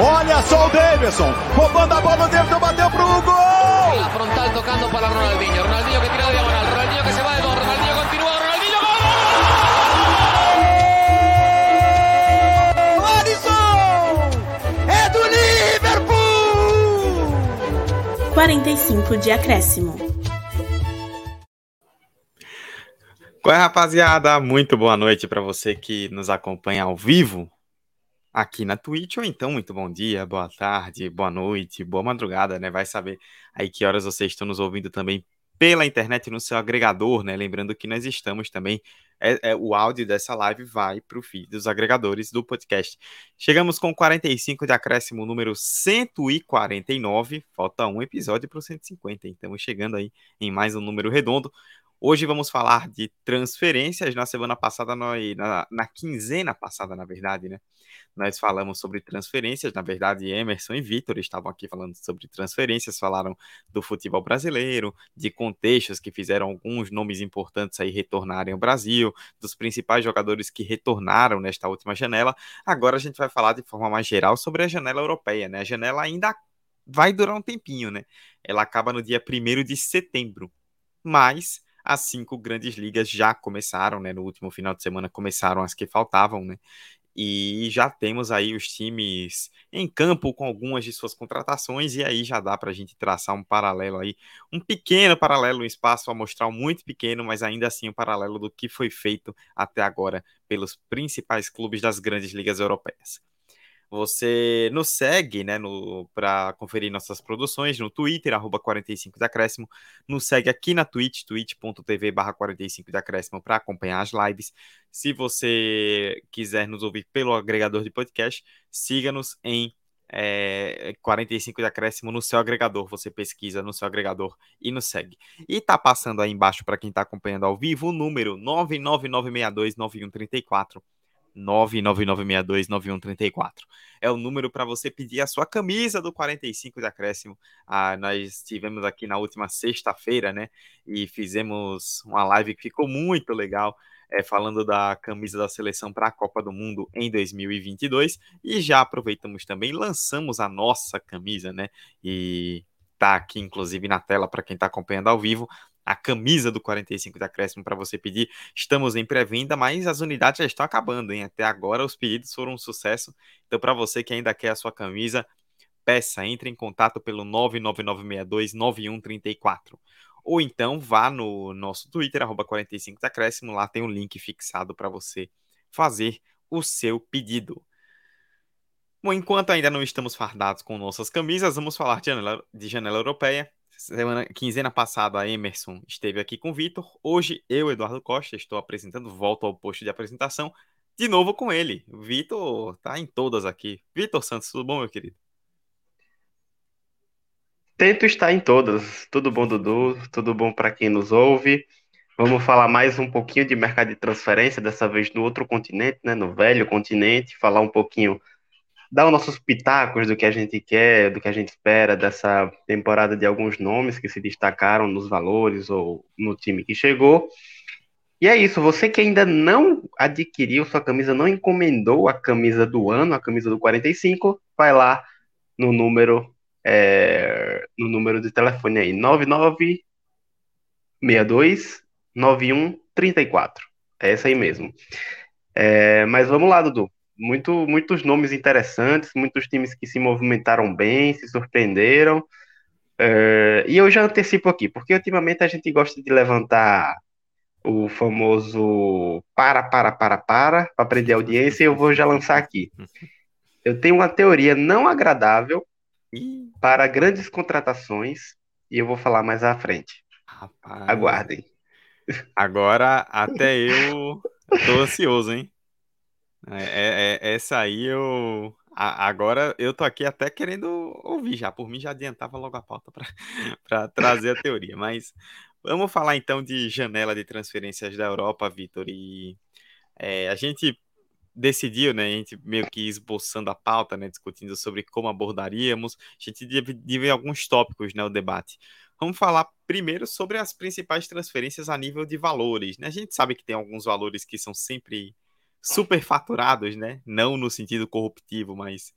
Olha só o Davidson, roubando a bola, o Davidson bateu pro gol! La frontal tocando para Ronaldinho, Ronaldinho que tira de diagonal, Ronaldinho que se va de dos, Ronaldinho continúa, Ronaldinho gol! Alisson! É do Liverpool! 45 de acréscimo. Qual é, rapaziada? Muito boa noite para você que nos acompanha ao vivo aqui na Twitch, ou então muito bom dia, boa tarde, boa noite, boa madrugada, né? Vai saber aí que horas vocês estão nos ouvindo também pela internet no seu agregador, né? Lembrando que nós estamos também, é, é o áudio dessa live vai para o feed dos agregadores do podcast. Chegamos com 45 de acréscimo número 149, falta um episódio para o 150, então chegando aí em mais um número redondo. Hoje vamos falar de transferências. Na semana passada, nós, na, na quinzena passada, na verdade, né? nós falamos sobre transferências. Na verdade, Emerson e Vitor estavam aqui falando sobre transferências, falaram do futebol brasileiro, de contextos que fizeram alguns nomes importantes aí retornarem ao Brasil, dos principais jogadores que retornaram nesta última janela. Agora a gente vai falar de forma mais geral sobre a janela europeia, né? A janela ainda vai durar um tempinho, né? Ela acaba no dia 1 de setembro. Mas as cinco grandes ligas já começaram, né? No último final de semana começaram as que faltavam, né? E já temos aí os times em campo com algumas de suas contratações, e aí já dá para a gente traçar um paralelo aí, um pequeno paralelo, um espaço amostral muito pequeno, mas ainda assim um paralelo do que foi feito até agora pelos principais clubes das grandes ligas europeias. Você nos segue, né, para conferir nossas produções no Twitter, arroba 45 de acréscimo. Nos segue aqui na Twitch, twitch.tv barra 45 de acréscimo para acompanhar as lives. Se você quiser nos ouvir pelo agregador de podcast, siga-nos em é, 45 de acréscimo no seu agregador. Você pesquisa no seu agregador e nos segue. E tá passando aí embaixo para quem está acompanhando ao vivo o número 999629134 999629134. É o número para você pedir a sua camisa do 45 de acréscimo. Ah, nós estivemos aqui na última sexta-feira, né? E fizemos uma live que ficou muito legal. É, falando da camisa da seleção para a Copa do Mundo em 2022 e já aproveitamos também lançamos a nossa camisa, né? E tá aqui inclusive na tela para quem está acompanhando ao vivo a camisa do 45 de acréscimo para você pedir. Estamos em pré-venda, mas as unidades já estão acabando, hein? Até agora os pedidos foram um sucesso. Então, para você que ainda quer a sua camisa, peça, entre em contato pelo 999629134. Ou então vá no nosso Twitter, arroba 45 de acréscimo, lá tem um link fixado para você fazer o seu pedido. Bom, enquanto ainda não estamos fardados com nossas camisas, vamos falar de janela, de janela europeia. Semana, quinzena passada, a Emerson esteve aqui com o Vitor. Hoje, eu, Eduardo Costa, estou apresentando, volto ao posto de apresentação, de novo com ele. Vitor tá em todas aqui. Vitor Santos, tudo bom, meu querido? Tento estar em todas. Tudo bom, Dudu? Tudo bom para quem nos ouve? Vamos falar mais um pouquinho de mercado de transferência, dessa vez no outro continente, né, no velho continente, falar um pouquinho dar os nossos pitacos do que a gente quer, do que a gente espera dessa temporada de alguns nomes que se destacaram nos valores ou no time que chegou. E é isso, você que ainda não adquiriu sua camisa, não encomendou a camisa do ano, a camisa do 45, vai lá no número é, no número de telefone aí, 9962 9134. É essa aí mesmo. É, mas vamos lá, Dudu muito, muitos nomes interessantes, muitos times que se movimentaram bem, se surpreenderam. Uh, e eu já antecipo aqui, porque ultimamente a gente gosta de levantar o famoso para, para, para, para, para prender a audiência, e eu vou já lançar aqui. Eu tenho uma teoria não agradável para grandes contratações, e eu vou falar mais à frente. Rapaz. Aguardem. Agora até eu tô ansioso, hein? É, é, é, essa aí eu. A, agora eu tô aqui até querendo ouvir já. Por mim já adiantava logo a pauta para trazer a teoria. Mas vamos falar então de janela de transferências da Europa, Vitor. E é, a gente decidiu, né? A gente meio que esboçando a pauta, né? Discutindo sobre como abordaríamos. A gente dividiu alguns tópicos, né? O debate. Vamos falar primeiro sobre as principais transferências a nível de valores. Né? A gente sabe que tem alguns valores que são sempre superfaturados, né? Não no sentido corruptivo, mas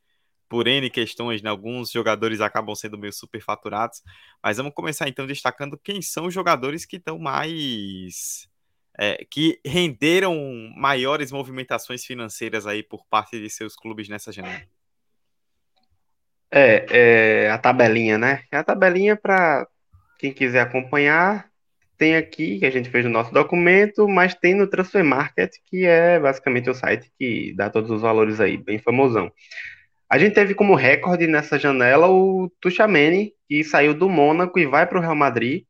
por N questões, né? alguns jogadores acabam sendo meio superfaturados, mas vamos começar então destacando quem são os jogadores que estão mais. É, que renderam maiores movimentações financeiras aí por parte de seus clubes nessa janela. É, é a tabelinha, né? É a tabelinha para quem quiser acompanhar, tem aqui que a gente fez no nosso documento, mas tem no Transfer Market, que é basicamente o site que dá todos os valores aí, bem famosão. A gente teve como recorde nessa janela o Tuchameni, que saiu do Mônaco e vai para o Real Madrid.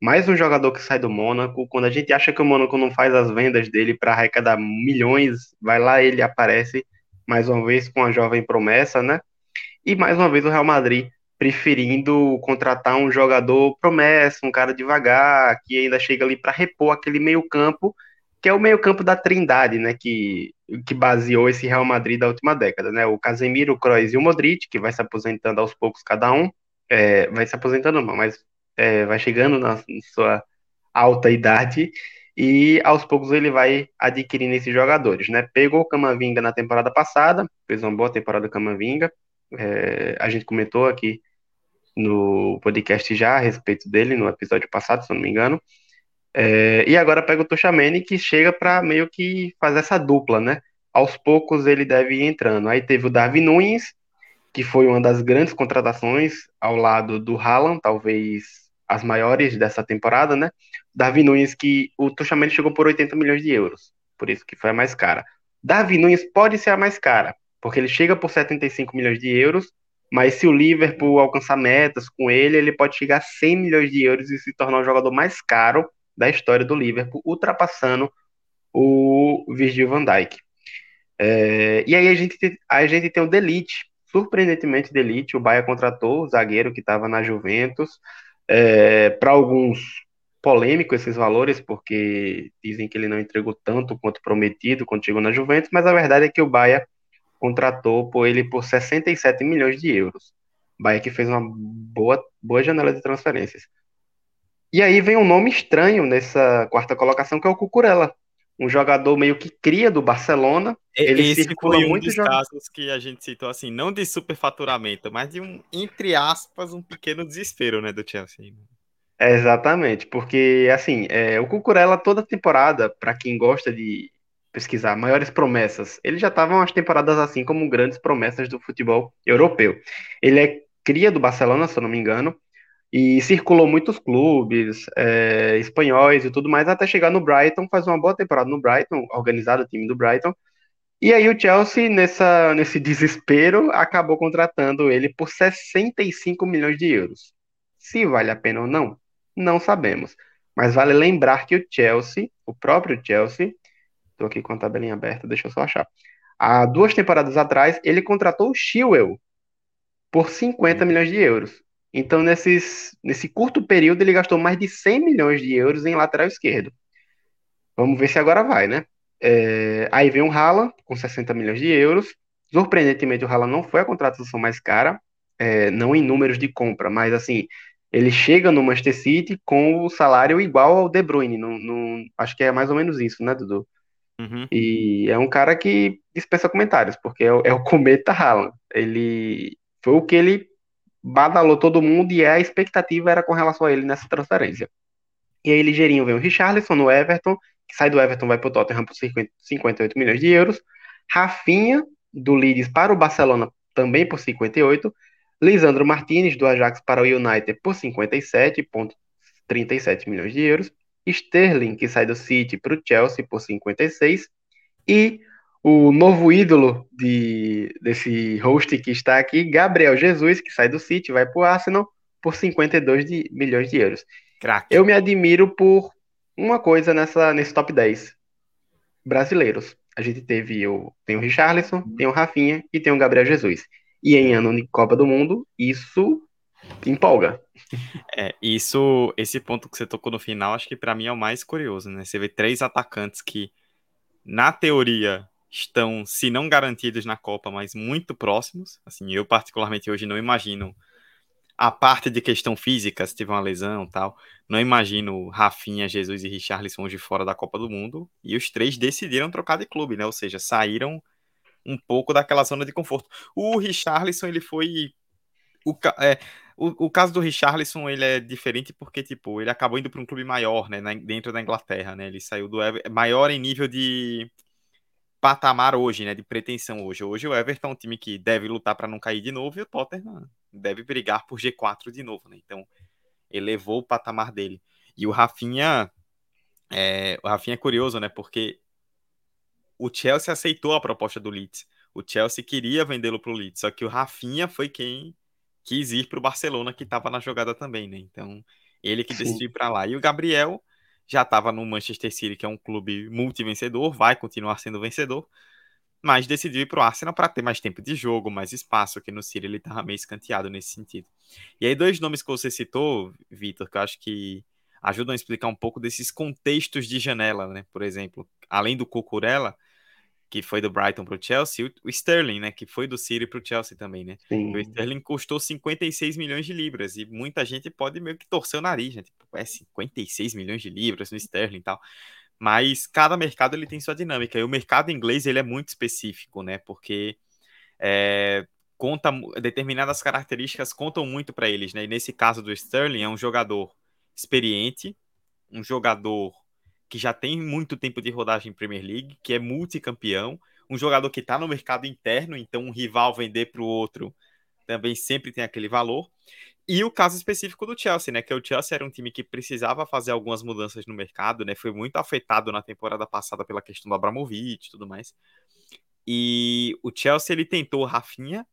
Mais um jogador que sai do Mônaco. Quando a gente acha que o Mônaco não faz as vendas dele para arrecadar milhões, vai lá ele aparece mais uma vez com a jovem promessa, né? E mais uma vez o Real Madrid preferindo contratar um jogador promessa, um cara devagar, que ainda chega ali para repor aquele meio-campo, que é o meio-campo da Trindade, né, que, que baseou esse Real Madrid da última década, né? O Casemiro, o Kroos e o Modric, que vai se aposentando aos poucos cada um, é, vai se aposentando não, mas é, vai chegando na, sua alta idade e aos poucos ele vai adquirindo esses jogadores, né? Pegou o Camavinga na temporada passada, fez uma boa temporada Camavinga, é, a gente comentou aqui no podcast já a respeito dele, no episódio passado, se eu não me engano. É, e agora pega o Tuchamene, que chega para meio que fazer essa dupla, né? Aos poucos ele deve ir entrando. Aí teve o Darwin Nunes, que foi uma das grandes contratações ao lado do Haaland, talvez as maiores dessa temporada, né? Darwin Nunes, que o Tuchamene chegou por 80 milhões de euros, por isso que foi a mais cara. Darwin Nunes pode ser a mais cara, porque ele chega por 75 milhões de euros, mas se o Liverpool alcançar metas com ele, ele pode chegar a 100 milhões de euros e se tornar o jogador mais caro da história do Liverpool, ultrapassando o Virgil van Dijk. É, e aí a gente, a gente tem o Delite, surpreendentemente Delite, o Bahia contratou o zagueiro que estava na Juventus, é, para alguns polêmico esses valores, porque dizem que ele não entregou tanto quanto prometido quando chegou na Juventus, mas a verdade é que o Bahia contratou por ele por 67 milhões de euros. Bahia que fez uma boa, boa janela de transferências. E aí vem um nome estranho nessa quarta colocação, que é o Cucurella. Um jogador meio que cria do Barcelona. Ele Esse circula foi um muito dos casos que a gente citou assim, não de superfaturamento, mas de um, entre aspas, um pequeno desespero, né, do Chelsea. É, exatamente, porque assim, é, o Cucurella toda temporada, para quem gosta de pesquisar maiores promessas. Ele já estava umas temporadas assim como grandes promessas do futebol europeu. Ele é cria do Barcelona, se eu não me engano, e circulou muitos clubes é, espanhóis e tudo mais até chegar no Brighton, faz uma boa temporada no Brighton, organizado o time do Brighton. E aí o Chelsea, nessa, nesse desespero, acabou contratando ele por 65 milhões de euros. Se vale a pena ou não, não sabemos. Mas vale lembrar que o Chelsea, o próprio Chelsea, Estou aqui com a tabelinha aberta, deixa eu só achar. Há duas temporadas atrás, ele contratou o Chilwell por 50 milhões de euros. Então, nesses, nesse curto período, ele gastou mais de 100 milhões de euros em lateral esquerdo. Vamos ver se agora vai, né? É, aí vem o Haaland, com 60 milhões de euros. Surpreendentemente, o Haaland não foi a contratação mais cara, é, não em números de compra, mas assim, ele chega no Manchester City com o salário igual ao De Bruyne. Não, não, acho que é mais ou menos isso, né, Dudu? Uhum. E é um cara que dispensa comentários, porque é o, é o Cometa Haaland. Ele foi o que ele badalou todo mundo e a expectativa era com relação a ele nessa transferência. E aí, ligeirinho, vem o Richarlison no Everton, que sai do Everton, vai para o Tottenham por 50, 58 milhões de euros. Rafinha, do Leeds para o Barcelona, também por 58. Lisandro Martinez, do Ajax para o United, por 57,37 milhões de euros. Sterling, que sai do City para o Chelsea por 56, e o novo ídolo de, desse host que está aqui, Gabriel Jesus, que sai do City, vai para o Arsenal por 52 de, milhões de euros. Crack. Eu me admiro por uma coisa nessa, nesse top 10. Brasileiros. A gente teve o, tem o Richarlison, tem o Rafinha e tem o Gabriel Jesus. E em ano de Copa do Mundo, isso empolga. É, isso, esse ponto que você tocou no final, acho que para mim é o mais curioso, né? Você vê três atacantes que, na teoria, estão, se não garantidos na Copa, mas muito próximos. Assim, eu particularmente hoje não imagino a parte de questão física, se tiver uma lesão tal, não imagino Rafinha, Jesus e Richarlison hoje fora da Copa do Mundo. E os três decidiram trocar de clube, né? Ou seja, saíram um pouco daquela zona de conforto. O Richarlison, ele foi o, é, o, o, caso do Richarlison, ele é diferente porque, tipo, ele acabou indo para um clube maior, né, na, dentro da Inglaterra, né, ele saiu do Ever, maior em nível de patamar hoje, né, de pretensão hoje. Hoje o Everton é um time que deve lutar para não cair de novo e o Tottenham deve brigar por G4 de novo, né, então elevou o patamar dele. E o Rafinha, é, o Rafinha é curioso, né, porque o Chelsea aceitou a proposta do Leeds. O Chelsea queria vendê-lo para o Leeds, só que o Rafinha foi quem quis ir para o Barcelona, que estava na jogada também, né? Então, ele que decidiu ir para lá. E o Gabriel já estava no Manchester City, que é um clube multivencedor, vai continuar sendo vencedor, mas decidiu ir para o Arsenal para ter mais tempo de jogo, mais espaço, que no City ele estava meio escanteado nesse sentido. E aí, dois nomes que você citou, Vitor, que eu acho que ajudam a explicar um pouco desses contextos de janela, né? Por exemplo, além do Cucurella, que foi do Brighton para o Chelsea, o Sterling, né, que foi do City para o Chelsea também, né? Sim. O Sterling custou 56 milhões de libras e muita gente pode meio que torcer o nariz, né? Tipo, é 56 milhões de libras no Sterling e tal. Mas cada mercado ele tem sua dinâmica. E o mercado inglês ele é muito específico, né? Porque é, conta determinadas características contam muito para eles, né? E nesse caso do Sterling é um jogador experiente, um jogador que já tem muito tempo de rodagem em Premier League, que é multicampeão, um jogador que está no mercado interno, então um rival vender para o outro também sempre tem aquele valor. E o caso específico do Chelsea, né? Que o Chelsea era um time que precisava fazer algumas mudanças no mercado, né? Foi muito afetado na temporada passada pela questão do Abramovich e tudo mais. E o Chelsea ele tentou Rafinha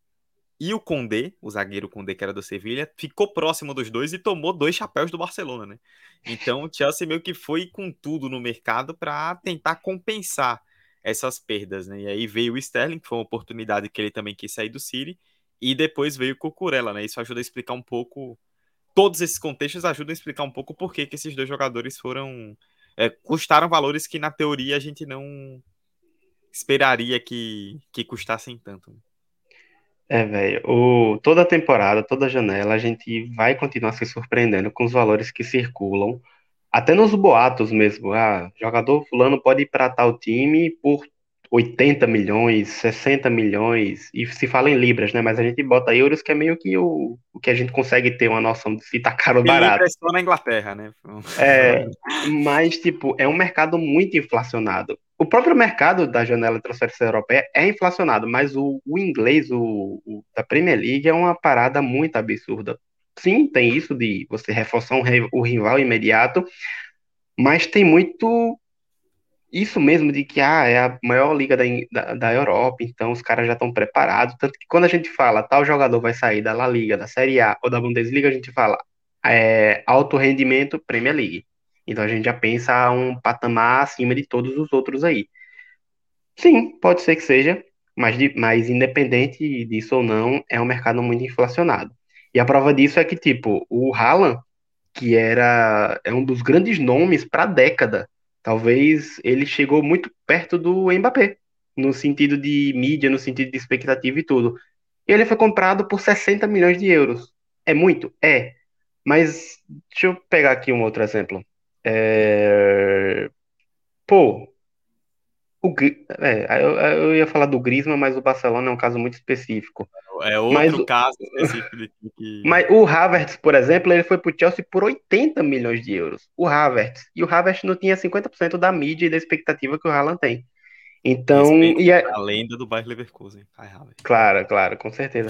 e o Condé, o zagueiro Condé, que era do Sevilha, ficou próximo dos dois e tomou dois chapéus do Barcelona, né? Então o Chelsea meio que foi com tudo no mercado para tentar compensar essas perdas, né? E aí veio o Sterling, que foi uma oportunidade que ele também quis sair do City, e depois veio o Cucurella, né? Isso ajuda a explicar um pouco. Todos esses contextos ajudam a explicar um pouco por que, esses dois jogadores foram. É, custaram valores que na teoria a gente não esperaria que, que custassem tanto. É, velho, toda temporada, toda janela, a gente vai continuar se surpreendendo com os valores que circulam, até nos boatos mesmo. Ah, jogador fulano pode ir para tal time por 80 milhões, 60 milhões, e se fala em libras, né? Mas a gente bota euros, que é meio que o, o que a gente consegue ter uma noção de se tá caro ou barato. É só na Inglaterra, né? É, mas, tipo, é um mercado muito inflacionado o próprio mercado da janela de transferência europeia é inflacionado, mas o, o inglês, o, o, da Premier League, é uma parada muito absurda. Sim, tem isso de você reforçar um, o rival imediato, mas tem muito isso mesmo de que ah, é a maior liga da, da, da Europa, então os caras já estão preparados. Tanto que quando a gente fala tal jogador vai sair da La Liga, da Série A ou da Bundesliga, a gente fala é, alto rendimento Premier League. Então a gente já pensa um patamar acima de todos os outros aí. Sim, pode ser que seja, mas, mas independente disso ou não, é um mercado muito inflacionado. E a prova disso é que, tipo, o Haaland, que era é um dos grandes nomes para a década, talvez ele chegou muito perto do Mbappé, no sentido de mídia, no sentido de expectativa e tudo. E ele foi comprado por 60 milhões de euros. É muito? É. Mas deixa eu pegar aqui um outro exemplo. É... Pô, o, é, eu, eu, ia falar do Griezmann, mas o Barcelona é um caso muito específico. É outro mas, caso específico. Que... Mas o Havertz, por exemplo, ele foi pro Chelsea por 80 milhões de euros. O Havertz. E o Havertz não tinha 50% da mídia e da expectativa que o Haaland tem. Então, e a... a lenda do Bayer Leverkusen, Claro, claro, com certeza.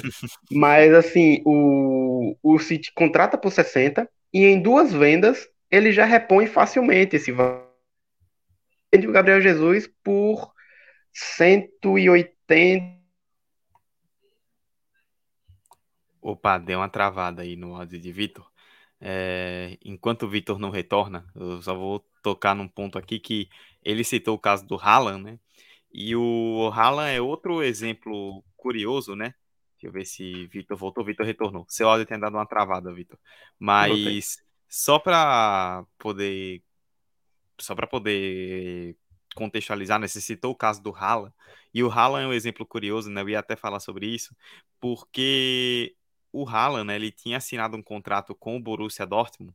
Mas assim, o, o City contrata por 60 e em duas vendas ele já repõe facilmente esse valor. O Gabriel Jesus por 180. Opa, deu uma travada aí no áudio de Vitor. É, enquanto o Vitor não retorna, eu só vou tocar num ponto aqui que ele citou o caso do Haaland, né? E o Haaland é outro exemplo curioso, né? Deixa eu ver se Vitor voltou. Vitor retornou. Seu áudio tem dado uma travada, Vitor. Mas só para poder só para poder contextualizar, né, o caso do Haaland, e o Haaland é um exemplo curioso, né? Eu ia até falar sobre isso, porque o Haaland, né, ele tinha assinado um contrato com o Borussia Dortmund,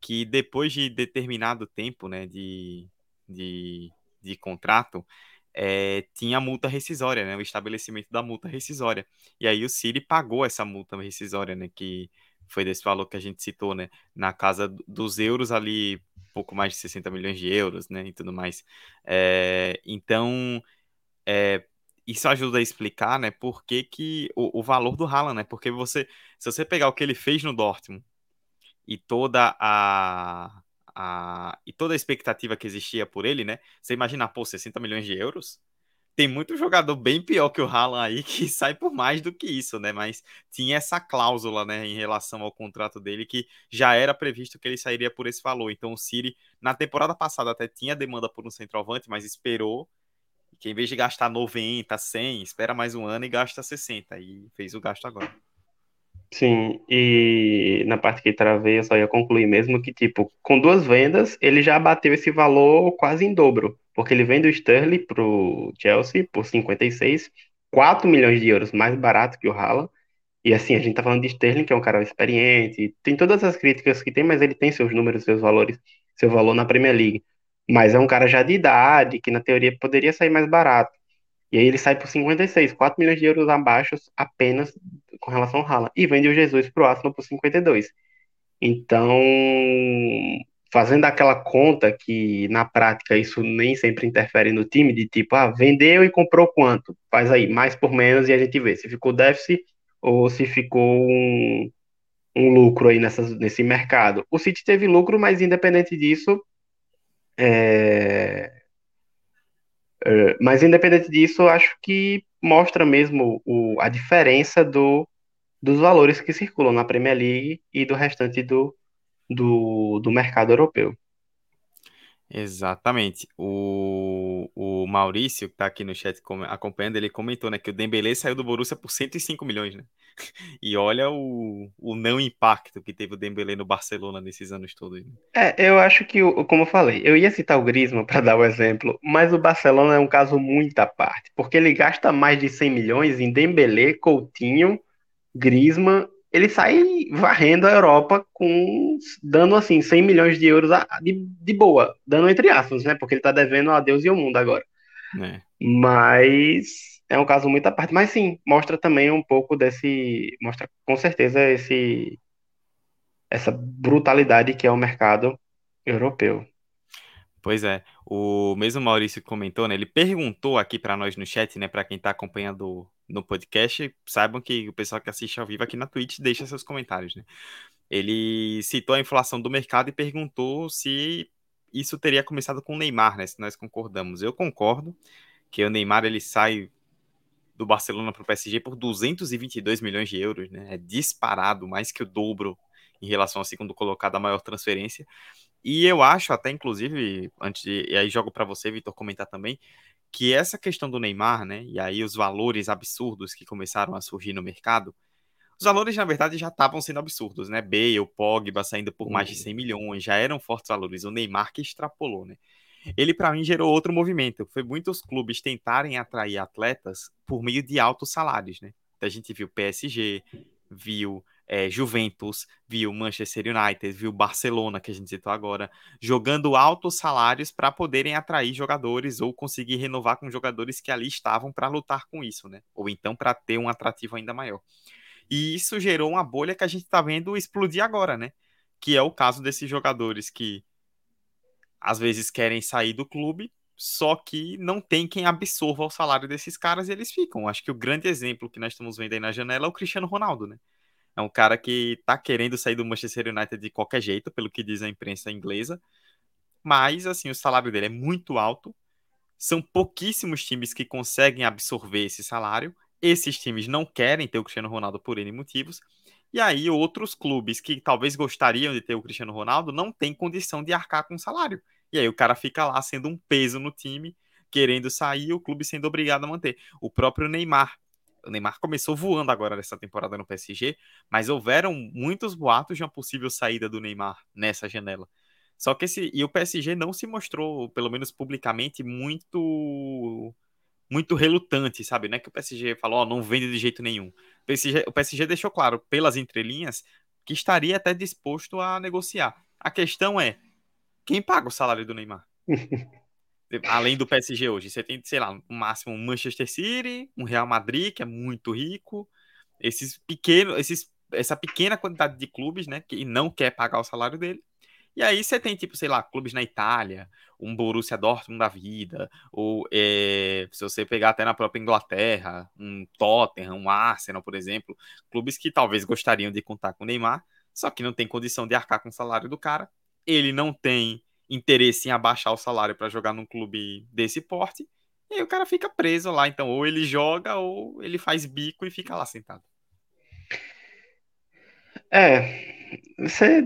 que depois de determinado tempo, né, de, de, de contrato, é, tinha multa rescisória, né? O estabelecimento da multa rescisória. E aí o City pagou essa multa rescisória, né? Que foi desse valor que a gente citou, né? Na casa dos euros ali, pouco mais de 60 milhões de euros, né? E tudo mais. É, então, é, isso ajuda a explicar, né? Por que, que o, o, valor do Haaland, né? Porque você, se você pegar o que ele fez no Dortmund e toda a, a e toda a expectativa que existia por ele, né? Você imagina, pô, 60 milhões de euros? Tem muito jogador bem pior que o Haaland aí que sai por mais do que isso, né? Mas tinha essa cláusula, né, em relação ao contrato dele que já era previsto que ele sairia por esse valor. Então o City na temporada passada até tinha demanda por um centroavante, mas esperou que em vez de gastar 90, 100, espera mais um ano e gasta 60 e fez o gasto agora. Sim, e na parte que travei, eu só ia concluir mesmo que, tipo, com duas vendas, ele já bateu esse valor quase em dobro, porque ele vende o Sterling pro Chelsea por 56, 4 milhões de euros mais barato que o Haaland, e assim, a gente tá falando de Sterling, que é um cara experiente, tem todas as críticas que tem, mas ele tem seus números, seus valores, seu valor na Premier League, mas é um cara já de idade, que na teoria poderia sair mais barato. E aí ele sai por 56, 4 milhões de euros abaixo apenas com relação ao Haaland. E vende o Jesus para o Arsenal por 52. Então, fazendo aquela conta que na prática isso nem sempre interfere no time, de tipo, ah, vendeu e comprou quanto? Faz aí, mais por menos e a gente vê se ficou déficit ou se ficou um, um lucro aí nesse mercado. O City teve lucro, mas independente disso, é, é, mas independente disso, acho que mostra mesmo o, a diferença do, dos valores que circulam na Premier League e do restante do, do, do mercado europeu. Exatamente. O, o Maurício, que está aqui no chat acompanhando, ele comentou né, que o Dembélé saiu do Borussia por 105 milhões, né? E olha o, o não impacto que teve o Dembélé no Barcelona nesses anos todos. Né? É, eu acho que, como eu falei, eu ia citar o Griezmann para dar o exemplo, mas o Barcelona é um caso muito à parte, porque ele gasta mais de 100 milhões em Dembélé, Coutinho, Griezmann ele sai varrendo a Europa com dando assim 100 milhões de euros de, de boa, dando entre aspas, né? Porque ele tá devendo a Deus e ao mundo agora. É. Mas é um caso muito à parte. Mas sim, mostra também um pouco desse. Mostra com certeza esse essa brutalidade que é o mercado europeu. Pois é, o mesmo Maurício comentou, né? Ele perguntou aqui para nós no chat, né? Para quem está acompanhando no podcast, saibam que o pessoal que assiste ao vivo aqui na Twitch deixa seus comentários, né? Ele citou a inflação do mercado e perguntou se isso teria começado com o Neymar, né? Se nós concordamos. Eu concordo que o Neymar ele sai do Barcelona para o PSG por 222 milhões de euros, né? É disparado, mais que o dobro em relação ao segundo colocado, a maior transferência. E eu acho até, inclusive, antes de, e aí jogo para você, Vitor, comentar também, que essa questão do Neymar, né, e aí os valores absurdos que começaram a surgir no mercado, os valores, na verdade, já estavam sendo absurdos, né? Bale, Pogba saindo por mais de 100 uhum. milhões, já eram fortes valores. O Neymar que extrapolou, né? Ele, para mim, gerou outro movimento. Foi muitos clubes tentarem atrair atletas por meio de altos salários, né? Então, a gente viu PSG, viu é, Juventus, viu Manchester United, viu Barcelona, que a gente citou agora, jogando altos salários para poderem atrair jogadores ou conseguir renovar com jogadores que ali estavam para lutar com isso, né? Ou então para ter um atrativo ainda maior. E isso gerou uma bolha que a gente está vendo explodir agora, né? Que é o caso desses jogadores que às vezes querem sair do clube, só que não tem quem absorva o salário desses caras e eles ficam. Acho que o grande exemplo que nós estamos vendo aí na janela é o Cristiano Ronaldo, né? É um cara que tá querendo sair do Manchester United de qualquer jeito, pelo que diz a imprensa inglesa. Mas, assim, o salário dele é muito alto. São pouquíssimos times que conseguem absorver esse salário. Esses times não querem ter o Cristiano Ronaldo por N motivos. E aí, outros clubes que talvez gostariam de ter o Cristiano Ronaldo não têm condição de arcar com o salário. E aí, o cara fica lá sendo um peso no time, querendo sair, o clube sendo obrigado a manter. O próprio Neymar o Neymar começou voando agora nessa temporada no PSG, mas houveram muitos boatos de uma possível saída do Neymar nessa janela. Só que esse e o PSG não se mostrou, pelo menos publicamente, muito muito relutante, sabe? Não é que o PSG falou, oh, não vende de jeito nenhum. O PSG, o PSG deixou claro pelas entrelinhas que estaria até disposto a negociar. A questão é quem paga o salário do Neymar? além do PSG hoje, você tem, sei lá, no máximo um Manchester City, um Real Madrid, que é muito rico, esses pequenos, esses, essa pequena quantidade de clubes, né, que não quer pagar o salário dele. E aí você tem, tipo, sei lá, clubes na Itália, um Borussia Dortmund da vida, ou é, se você pegar até na própria Inglaterra, um Tottenham, um Arsenal, por exemplo, clubes que talvez gostariam de contar com o Neymar, só que não tem condição de arcar com o salário do cara. Ele não tem interesse em abaixar o salário para jogar num clube desse porte. E aí o cara fica preso lá. Então, ou ele joga, ou ele faz bico e fica lá sentado. É, você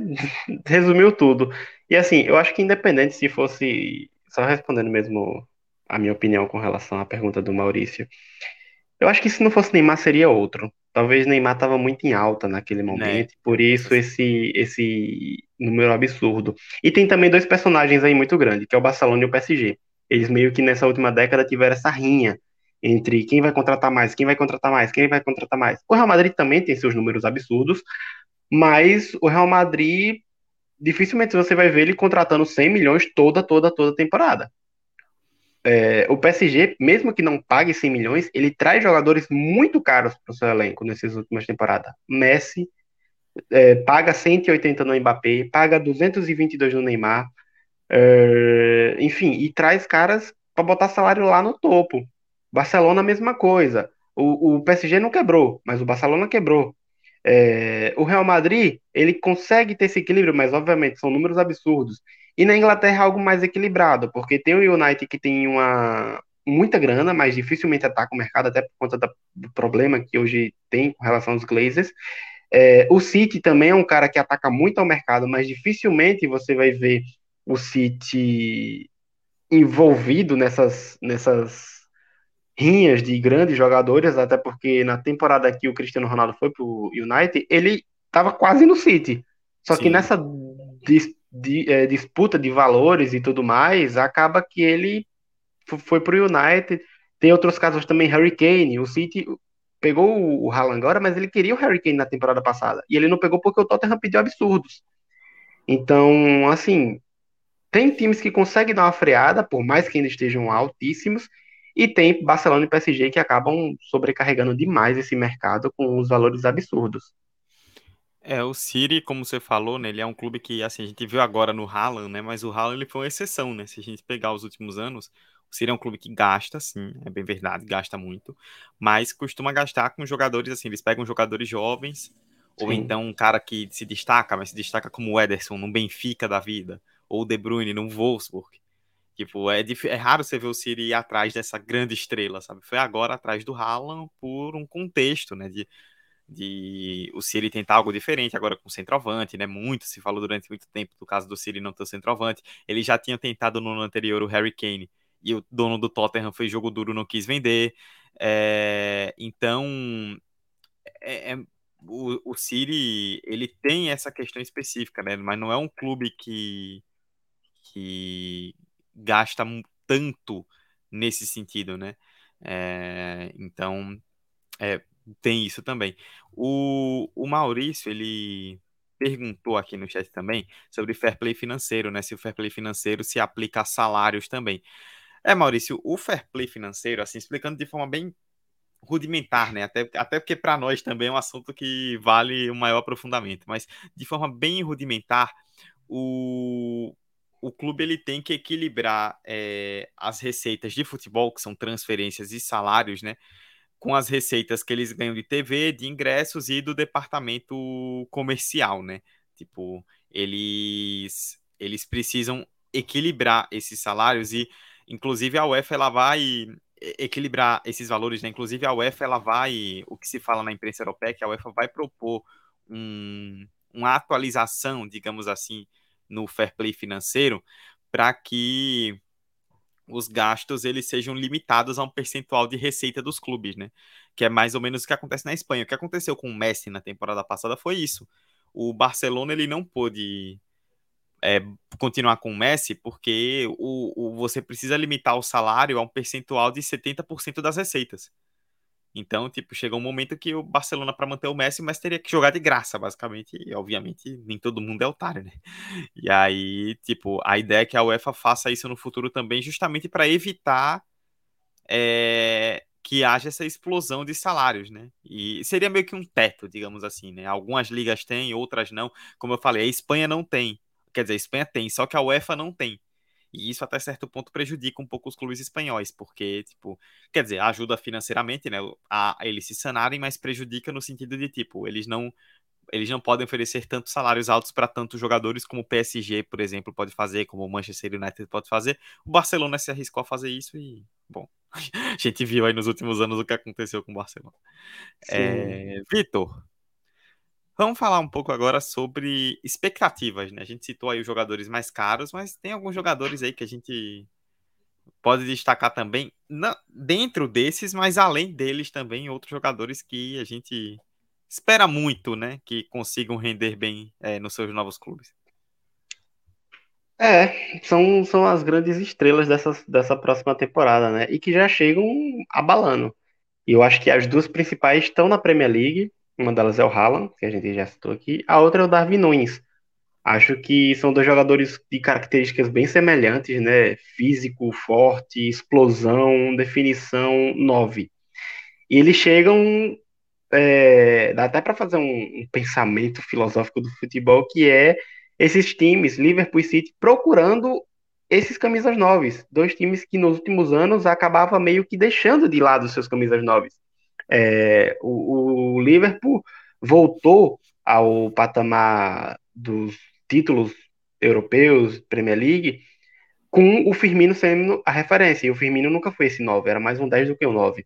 resumiu tudo. E assim, eu acho que independente se fosse. Só respondendo mesmo a minha opinião com relação à pergunta do Maurício. Eu acho que se não fosse Neymar, seria outro. Talvez Neymar estava muito em alta naquele né? momento, né? por isso esse, esse número absurdo. E tem também dois personagens aí muito grandes, que é o Barcelona e o PSG. Eles meio que nessa última década tiveram essa rinha entre quem vai contratar mais, quem vai contratar mais, quem vai contratar mais. O Real Madrid também tem seus números absurdos, mas o Real Madrid dificilmente você vai ver ele contratando 100 milhões toda, toda, toda temporada. É, o PSG, mesmo que não pague 100 milhões, ele traz jogadores muito caros para o seu elenco nessas últimas temporadas. Messi é, paga 180 no Mbappé, paga 222 no Neymar, é, enfim, e traz caras para botar salário lá no topo. Barcelona, a mesma coisa. O, o PSG não quebrou, mas o Barcelona quebrou. É, o Real Madrid, ele consegue ter esse equilíbrio, mas obviamente são números absurdos. E na Inglaterra é algo mais equilibrado, porque tem o United que tem uma muita grana, mas dificilmente ataca o mercado, até por conta da, do problema que hoje tem com relação aos Glazers. É, o City também é um cara que ataca muito ao mercado, mas dificilmente você vai ver o City envolvido nessas, nessas rinhas de grandes jogadores, até porque na temporada que o Cristiano Ronaldo foi pro United, ele estava quase no City. Só Sim. que nessa dis, di, é, disputa de valores e tudo mais, acaba que ele foi pro United. Tem outros casos também, Harry Kane, o City pegou o Haaland agora, mas ele queria o Harry Kane na temporada passada. E ele não pegou porque o Tottenham pediu absurdos. Então, assim, tem times que conseguem dar uma freada, por mais que ainda estejam altíssimos, e tem Barcelona e PSG que acabam sobrecarregando demais esse mercado com os valores absurdos. É, o City, como você falou, né, ele é um clube que, assim, a gente viu agora no Haaland, né, mas o Haaland ele foi uma exceção, né, se a gente pegar os últimos anos, o City é um clube que gasta, sim, é bem verdade, gasta muito, mas costuma gastar com jogadores, assim, eles pegam jogadores jovens, sim. ou então um cara que se destaca, mas se destaca como o Ederson no Benfica da vida, ou o De Bruyne no Wolfsburg, Tipo, é, é raro você ver o City ir atrás dessa grande estrela, sabe? Foi agora atrás do Haaland por um contexto, né? De, de o City tentar algo diferente agora com o centroavante, né? Muito se falou durante muito tempo do caso do City não ter centroavante. Ele já tinha tentado no ano anterior o Harry Kane e o dono do Tottenham foi jogo duro, não quis vender. É, então, é, é, o, o ele tem essa questão específica, né? Mas não é um clube que que gasta tanto nesse sentido, né? É, então, é, tem isso também. O, o Maurício, ele perguntou aqui no chat também sobre fair play financeiro, né? Se o fair play financeiro se aplica a salários também. É, Maurício, o fair play financeiro, assim, explicando de forma bem rudimentar, né? Até, até porque para nós também é um assunto que vale um maior aprofundamento, mas de forma bem rudimentar, o, o clube ele tem que equilibrar é, as receitas de futebol, que são transferências e salários, né? Com as receitas que eles ganham de TV, de ingressos e do departamento comercial, né? Tipo, eles, eles precisam equilibrar esses salários e, inclusive, a UEFA ela vai equilibrar esses valores, né? Inclusive, a UEFA ela vai, o que se fala na imprensa europeia, é que a UEFA vai propor um, uma atualização, digamos assim, no fair play financeiro para que os gastos eles sejam limitados a um percentual de receita dos clubes, né? Que é mais ou menos o que acontece na Espanha. O que aconteceu com o Messi na temporada passada foi isso. O Barcelona ele não pôde é, continuar com o Messi porque o, o, você precisa limitar o salário a um percentual de 70% das receitas. Então, tipo, chegou um momento que o Barcelona, para manter o Messi, mas teria que jogar de graça, basicamente. E, obviamente, nem todo mundo é otário, né? E aí, tipo, a ideia é que a UEFA faça isso no futuro também, justamente para evitar é, que haja essa explosão de salários, né? E seria meio que um teto, digamos assim, né? Algumas ligas têm, outras não. Como eu falei, a Espanha não tem. Quer dizer, a Espanha tem, só que a UEFA não tem. E isso até certo ponto prejudica um pouco os clubes espanhóis, porque, tipo, quer dizer, ajuda financeiramente, né, a, a eles se sanarem, mas prejudica no sentido de, tipo, eles não eles não podem oferecer tantos salários altos para tantos jogadores como o PSG, por exemplo, pode fazer, como o Manchester United pode fazer. O Barcelona se arriscou a fazer isso e, bom, a gente viu aí nos últimos anos o que aconteceu com o Barcelona. É, Vitor, Vamos falar um pouco agora sobre expectativas, né? A gente citou aí os jogadores mais caros, mas tem alguns jogadores aí que a gente pode destacar também, não, dentro desses, mas além deles também, outros jogadores que a gente espera muito, né? Que consigam render bem é, nos seus novos clubes. É, são, são as grandes estrelas dessa, dessa próxima temporada, né? E que já chegam abalando. E eu acho que as duas principais estão na Premier League, uma delas é o Haaland, que a gente já citou aqui. A outra é o Darwin Nunes. Acho que são dois jogadores de características bem semelhantes, né? Físico, forte, explosão, definição 9. E eles chegam. É, dá até para fazer um, um, pensamento filosófico do futebol que é esses times, Liverpool e City, procurando esses camisas novas. Dois times que nos últimos anos acabava meio que deixando de lado seus camisas novas. É, o, o, Liverpool voltou ao patamar dos títulos europeus, Premier League, com o Firmino sendo a referência. E o Firmino nunca foi esse 9, era mais um 10 do que um 9.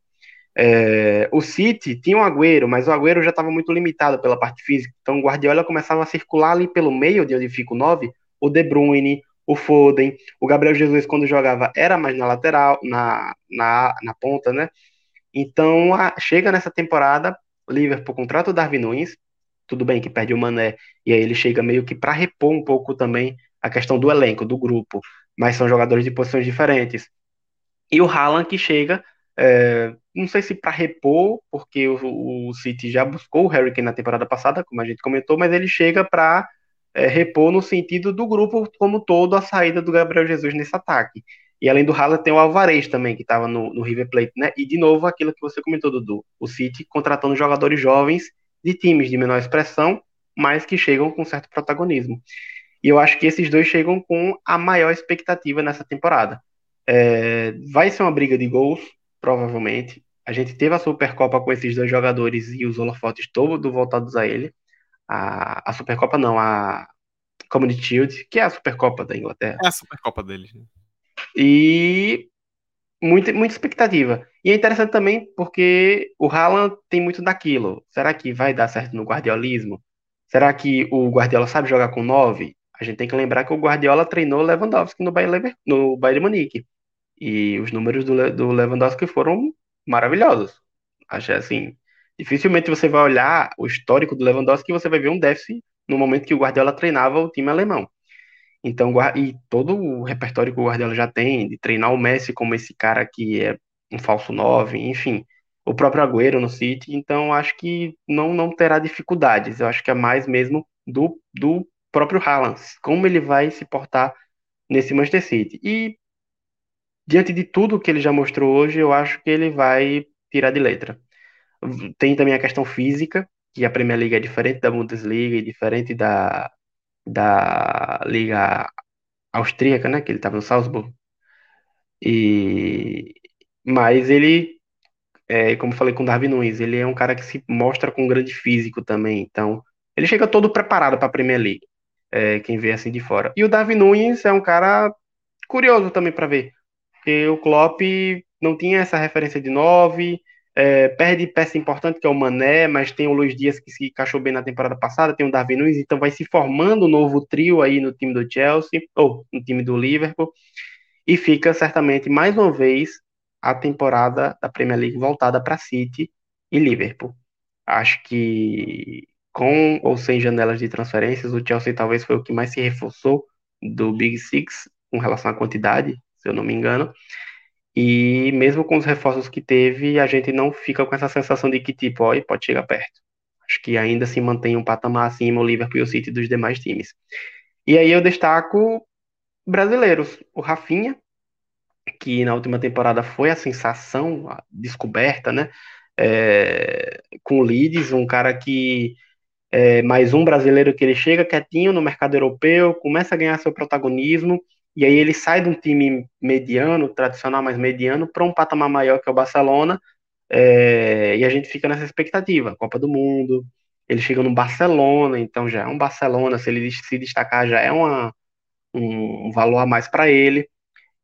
É, o City tinha um Agüero, mas o Agüero já estava muito limitado pela parte física. Então o Guardiola começava a circular ali pelo meio de onde fica o 9, o De Bruyne, o Foden, o Gabriel Jesus quando jogava era mais na lateral, na, na, na ponta, né? Então, a, chega nessa temporada, Liverpool contrata o Darwin Nunes, tudo bem que perde o Mané, e aí ele chega meio que para repor um pouco também a questão do elenco, do grupo, mas são jogadores de posições diferentes. E o Haaland que chega, é, não sei se para repor, porque o, o, City já buscou o Harry Kane na temporada passada, como a gente comentou, mas ele chega para é, repor no sentido do grupo como todo a saída do Gabriel Jesus nesse ataque. E além do Haaland tem o Alvarez também, que estava no, no, River Plate, né? E de novo aquilo que você comentou, Dudu, o City contratando jogadores jovens de times de menor expressão, mas que chegam com certo protagonismo. E eu acho que esses dois chegam com a maior expectativa nessa temporada. É, vai ser uma briga de gols, provavelmente. A gente teve a Supercopa com esses dois jogadores e os holofotes todos voltados a ele. A, a Supercopa não, a Community Shield, que é a Supercopa da Inglaterra. É a Supercopa deles, né? E muita, muita expectativa. E é interessante também porque o Haaland tem muito daquilo. Será que vai dar certo no guardiolismo? Será que o Guardiola sabe jogar com 9? A gente tem que lembrar que o Guardiola treinou Lewandowski no Bayern, no Bayern de Munique. E os números do, do Lewandowski foram maravilhosos. Acho assim, dificilmente você vai olhar o histórico do Lewandowski e você vai ver um déficit no momento que o Guardiola treinava o time alemão. Então, e todo o repertório que o Guardiola já tem, de treinar o Messi como esse cara que é um falso 9, enfim, o próprio Agüero no City, então acho que não, não terá dificuldades, eu acho que é mais mesmo do, do próprio Haaland, como ele vai se portar nesse Manchester City. E diante de tudo que ele já mostrou hoje, eu acho que ele vai tirar de letra. Tem também a questão física, que a Premier League é diferente da Bundesliga e diferente da, da Liga Austríaca, né? Que ele estava no Salzburg. E mas ele, é, como falei com o Darwin Nunes, ele é um cara que se mostra com um grande físico também. Então, ele chega todo preparado para a Premier League. É, quem vê assim de fora. E o Darwin Nunes é um cara curioso também para ver. Porque o Klopp não tinha essa referência de nove, é, perde peça importante que é o Mané, mas tem o Luiz Dias que se encaixou bem na temporada passada, tem o Darwin Nunes, então vai se formando um novo trio aí no time do Chelsea, ou no time do Liverpool, e fica certamente mais uma vez a temporada da Premier League voltada para City e Liverpool. Acho que com ou sem janelas de transferências, o Chelsea talvez foi o que mais se reforçou do Big Six com relação à quantidade, se eu não me engano. E mesmo com os reforços que teve, a gente não fica com essa sensação de que, tipo, ó, pode chegar perto. Acho que ainda se mantém um patamar acima o Liverpool e o City dos demais times. E aí eu destaco brasileiros. O Rafinha, que na última temporada foi a sensação, a descoberta, né? É, com o Leeds, um cara que é mais um brasileiro que ele chega quietinho no mercado europeu, começa a ganhar seu protagonismo, e aí ele sai de um time mediano, tradicional, mas mediano, para um patamar maior que é o Barcelona, é, e a gente fica nessa expectativa, Copa do Mundo, ele chega no Barcelona, então já é um Barcelona, se ele se destacar já é uma, um, valor a mais para ele,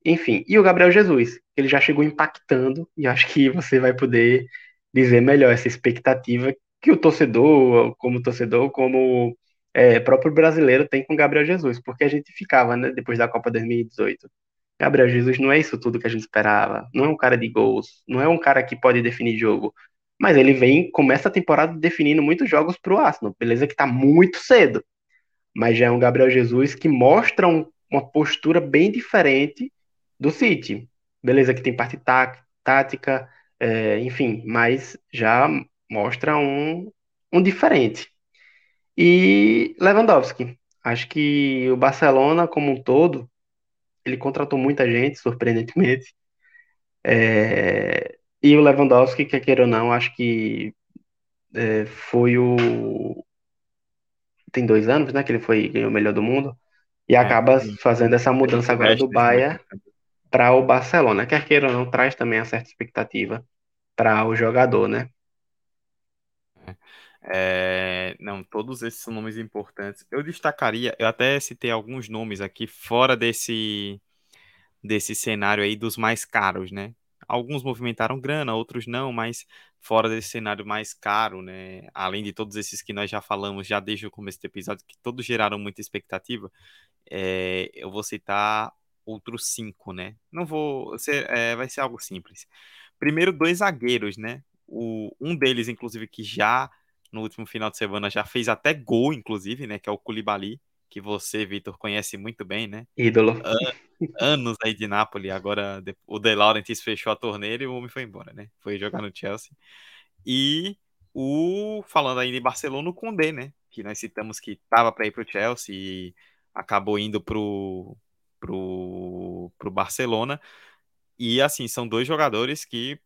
enfim, e o Gabriel Jesus, ele já chegou impactando, e acho que você vai poder dizer melhor essa expectativa que o torcedor, como torcedor, como é, próprio brasileiro tem com Gabriel Jesus, porque a gente ficava, né, depois da Copa 2018. Gabriel Jesus não é isso tudo que a gente esperava, não é um cara de gols, não é um cara que pode definir jogo, mas ele vem, começa a temporada definindo muitos jogos para o Arsenal, beleza que está muito cedo, mas já é um Gabriel Jesus que mostra um, uma postura bem diferente do City, beleza que tem parte tá, tática, é, enfim, mas já mostra um, um diferente. E Lewandowski, acho que o Barcelona como um todo, ele contratou muita gente, surpreendentemente, é, e o Lewandowski, quer queira ou não, acho que é, foi o. Tem dois anos, né? Que ele foi ganhou o melhor do mundo. E é, acaba fazendo essa mudança agora do Bahia para o Barcelona. Quer queira ou não, traz também a certa expectativa para o jogador, né? É, não, todos esses são nomes importantes. Eu destacaria, eu até citei alguns nomes aqui fora desse desse cenário aí dos mais caros, né? Alguns movimentaram grana, outros não, mas fora desse cenário mais caro, né? Além de todos esses que nós já falamos já desde o começo do episódio, que todos geraram muita expectativa, é, eu vou citar outros cinco, né? Não vou, ser, é, vai ser algo simples. Primeiro, dois zagueiros, né? O, um deles, inclusive, que já no último final de semana já fez até gol, inclusive, né? Que é o Koulibaly, que você, Vitor, conhece muito bem, né? Ídolo. An anos aí de Nápoles, agora o De Laurentiis fechou a torneira e o homem foi embora, né? Foi jogar no Chelsea. E o, falando aí de Barcelona, o Condé, né? Que nós citamos que estava para ir para o Chelsea e acabou indo pro, pro, pro Barcelona. E assim, são dois jogadores que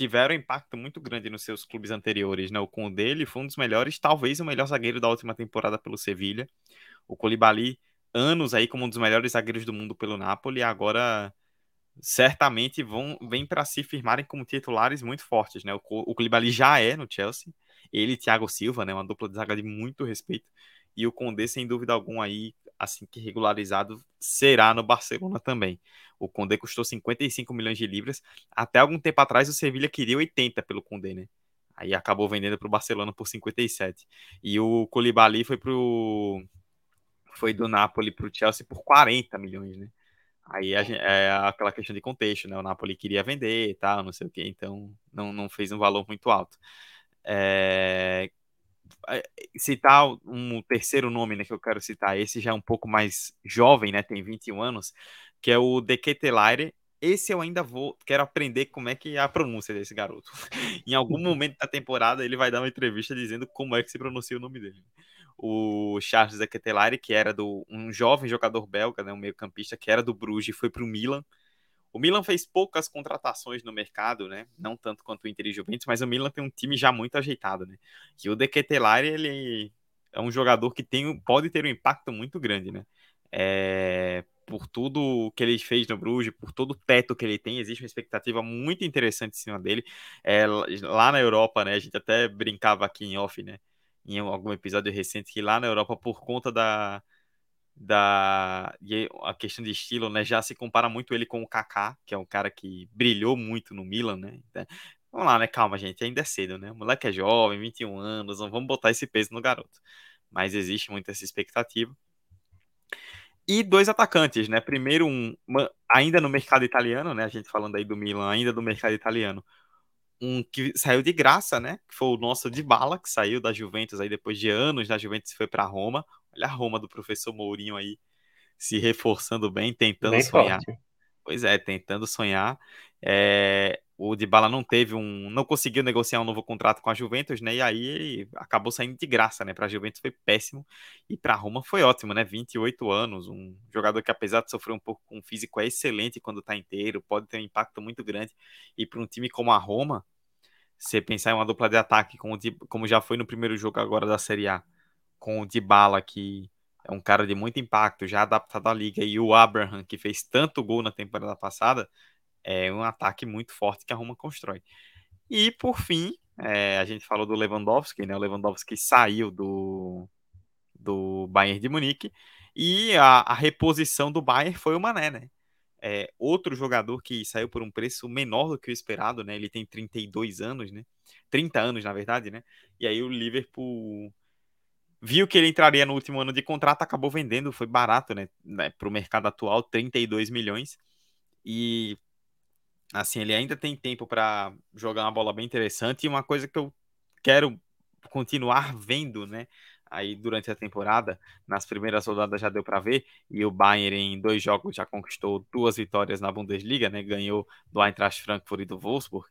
tiveram impacto muito grande nos seus clubes anteriores, né? O Condé ele foi um dos melhores, talvez o melhor zagueiro da última temporada pelo Sevilha. O Koulibaly, anos aí como um dos melhores zagueiros do mundo pelo Napoli, agora certamente vão vem para se firmarem como titulares muito fortes, né? O, o já é no Chelsea, ele e Thiago Silva, né? Uma dupla de zaga de muito respeito. E o Condé, sem dúvida alguma, aí, assim que regularizado, será no Barcelona também. O Condé custou 55 milhões de libras. Até algum tempo atrás o Sevilha queria 80 pelo Condé, né? Aí acabou vendendo para o Barcelona por 57. E o Koulibaly foi pro foi do Napoli para o Chelsea por 40 milhões, né? Aí gente, é aquela questão de contexto, né? O Napoli queria vender e tal, não sei o que, então não, não fez um valor muito alto. É... citar um terceiro nome né, que eu quero citar, esse já é um pouco mais jovem, né? Tem 21 anos, que é o Dequetelaire. Esse eu ainda vou, quero aprender como é que é a pronúncia desse garoto. em algum momento da temporada ele vai dar uma entrevista dizendo como é que se pronuncia o nome dele. O Charles Dequetelaire, que era do um jovem jogador belga, né, um meio-campista que era do Bruges e foi para o Milan. O Milan fez poucas contratações no mercado, né? Não tanto quanto o Inter e Juventus, mas o Milan tem um time já muito ajeitado, né? E o Dequetelaire, ele é um jogador que tem, pode ter um impacto muito grande, né? É, por tudo que ele fez no Bruges, por todo o teto que ele tem, existe uma expectativa muito interessante em cima dele. É, lá na Europa, né, a gente até brincava aqui em off, né, em algum episódio recente, que lá na Europa, por conta da, da a questão de estilo, né, já se compara muito ele com o Kaká, que é um cara que brilhou muito no Milan, né, então, Vamos lá, né? Calma, gente. Ainda é cedo, né? O moleque é jovem, 21 anos, não vamos botar esse peso no garoto. Mas existe muito essa expectativa e dois atacantes, né? Primeiro um, ainda no mercado italiano, né? A gente falando aí do Milan, ainda do mercado italiano. Um que saiu de graça, né? Que foi o nosso de bala, que saiu da Juventus aí depois de anos da Juventus foi para Roma. Olha a Roma do professor Mourinho aí se reforçando bem, tentando bem sonhar. Forte. Pois é, tentando sonhar. É, o Dybala não teve um, não conseguiu negociar um novo contrato com a Juventus, né? E aí ele acabou saindo de graça, né? Para a Juventus foi péssimo e para a Roma foi ótimo, né? 28 anos, um jogador que apesar de sofrer um pouco com o físico é excelente quando está inteiro, pode ter um impacto muito grande. E para um time como a Roma, você pensar em uma dupla de ataque como, como já foi no primeiro jogo agora da Série A, com o Dybala que é um cara de muito impacto, já adaptado à liga, e o Abraham que fez tanto gol na temporada passada, é um ataque muito forte que a Roma constrói. E por fim, é, a gente falou do Lewandowski, né? O Lewandowski saiu do, do Bayern de Munique e a, a reposição do Bayern foi o Mané, né? É, outro jogador que saiu por um preço menor do que o esperado, né? Ele tem 32 anos, né? 30 anos, na verdade, né? E aí o Liverpool viu que ele entraria no último ano de contrato, acabou vendendo, foi barato, né? né Para o mercado atual, 32 milhões. E Assim, ele ainda tem tempo para jogar uma bola bem interessante e uma coisa que eu quero continuar vendo, né? Aí durante a temporada, nas primeiras rodadas já deu para ver, e o Bayern em dois jogos já conquistou duas vitórias na Bundesliga, né? Ganhou do Eintracht Frankfurt e do Wolfsburg.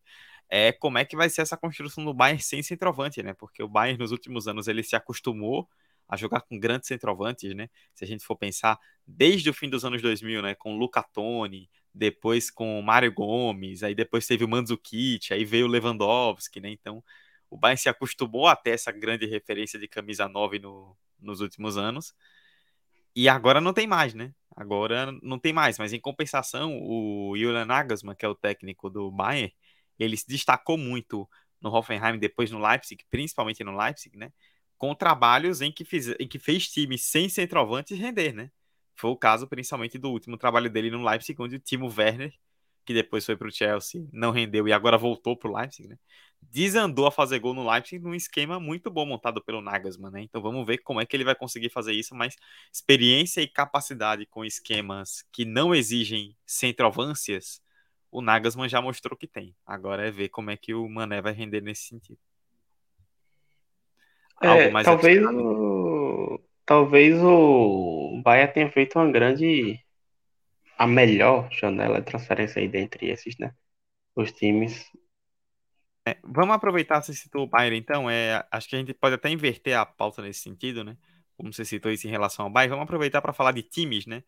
É como é que vai ser essa construção do Bayern sem centroavante, né? Porque o Bayern nos últimos anos ele se acostumou a jogar com grandes centroavantes, né? Se a gente for pensar desde o fim dos anos 2000, né, com Luca Toni, depois com Mário Gomes, aí depois teve o Mandzukic, aí veio o Lewandowski, né? Então, o Bayern se acostumou a ter essa grande referência de camisa 9 no, nos últimos anos. E agora não tem mais, né? Agora não tem mais, mas em compensação, o Julian Nagelsmann, que é o técnico do Bayern, ele se destacou muito no Hoffenheim, depois no Leipzig, principalmente no Leipzig, né? Com trabalhos em que, fiz, em que fez times sem centroavantes render, né? Foi o caso principalmente do último trabalho dele no Leipzig, onde o Timo Werner, que depois foi para o Chelsea, não rendeu e agora voltou para o Leipzig, né? Desandou a fazer gol no Leipzig num esquema muito bom montado pelo Nagelsmann, né? Então vamos ver como é que ele vai conseguir fazer isso, mas experiência e capacidade com esquemas que não exigem centroavâncias, o Nagelsmann já mostrou que tem. Agora é ver como é que o Mané vai render nesse sentido. É, talvez o talvez o Bahia tenha feito uma grande, a melhor janela de transferência aí dentre esses, né? Os times. É, vamos aproveitar, você citou o Bayern, então, é, acho que a gente pode até inverter a pauta nesse sentido, né? Como você citou isso em relação ao Bayern, vamos aproveitar para falar de times, né?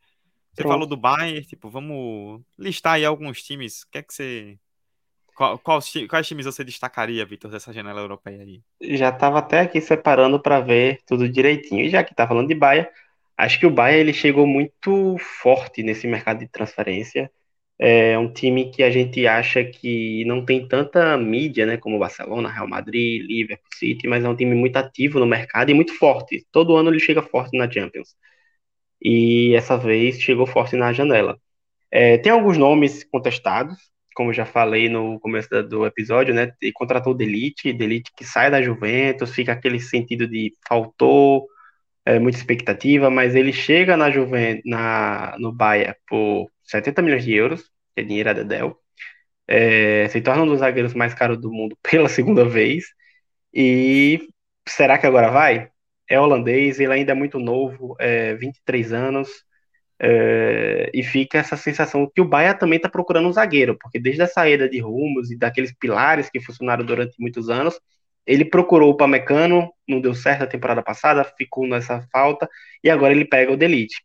Você Pronto. falou do Bayern, tipo, vamos listar aí alguns times. Que é que você qual, quais, quais times você destacaria, Vitor, dessa janela europeia aí? Já estava até aqui separando para ver tudo direitinho. E já que está falando de Bahia, acho que o Bahia ele chegou muito forte nesse mercado de transferência. É um time que a gente acha que não tem tanta mídia, né, como Barcelona, Real Madrid, Liverpool, City, mas é um time muito ativo no mercado e muito forte. Todo ano ele chega forte na Champions. E essa vez chegou forte na janela. É, tem alguns nomes contestados, como já falei no começo do episódio, né, e contratou Delite, Delite que sai da Juventus, fica aquele sentido de faltou é, muita expectativa, mas ele chega na Juventus, na, no Bahia por 70 milhões de euros, que é dinheiro da Dedel, é, se torna um dos zagueiros mais caros do mundo pela segunda vez, e será que agora vai? É holandês, ele ainda é muito novo, é, 23 anos, é, e fica essa sensação que o Bahia também está procurando um zagueiro, porque desde a saída de Rumos e daqueles pilares que funcionaram durante muitos anos, ele procurou o Pamecano, não deu certo a temporada passada, ficou nessa falta, e agora ele pega o Delite.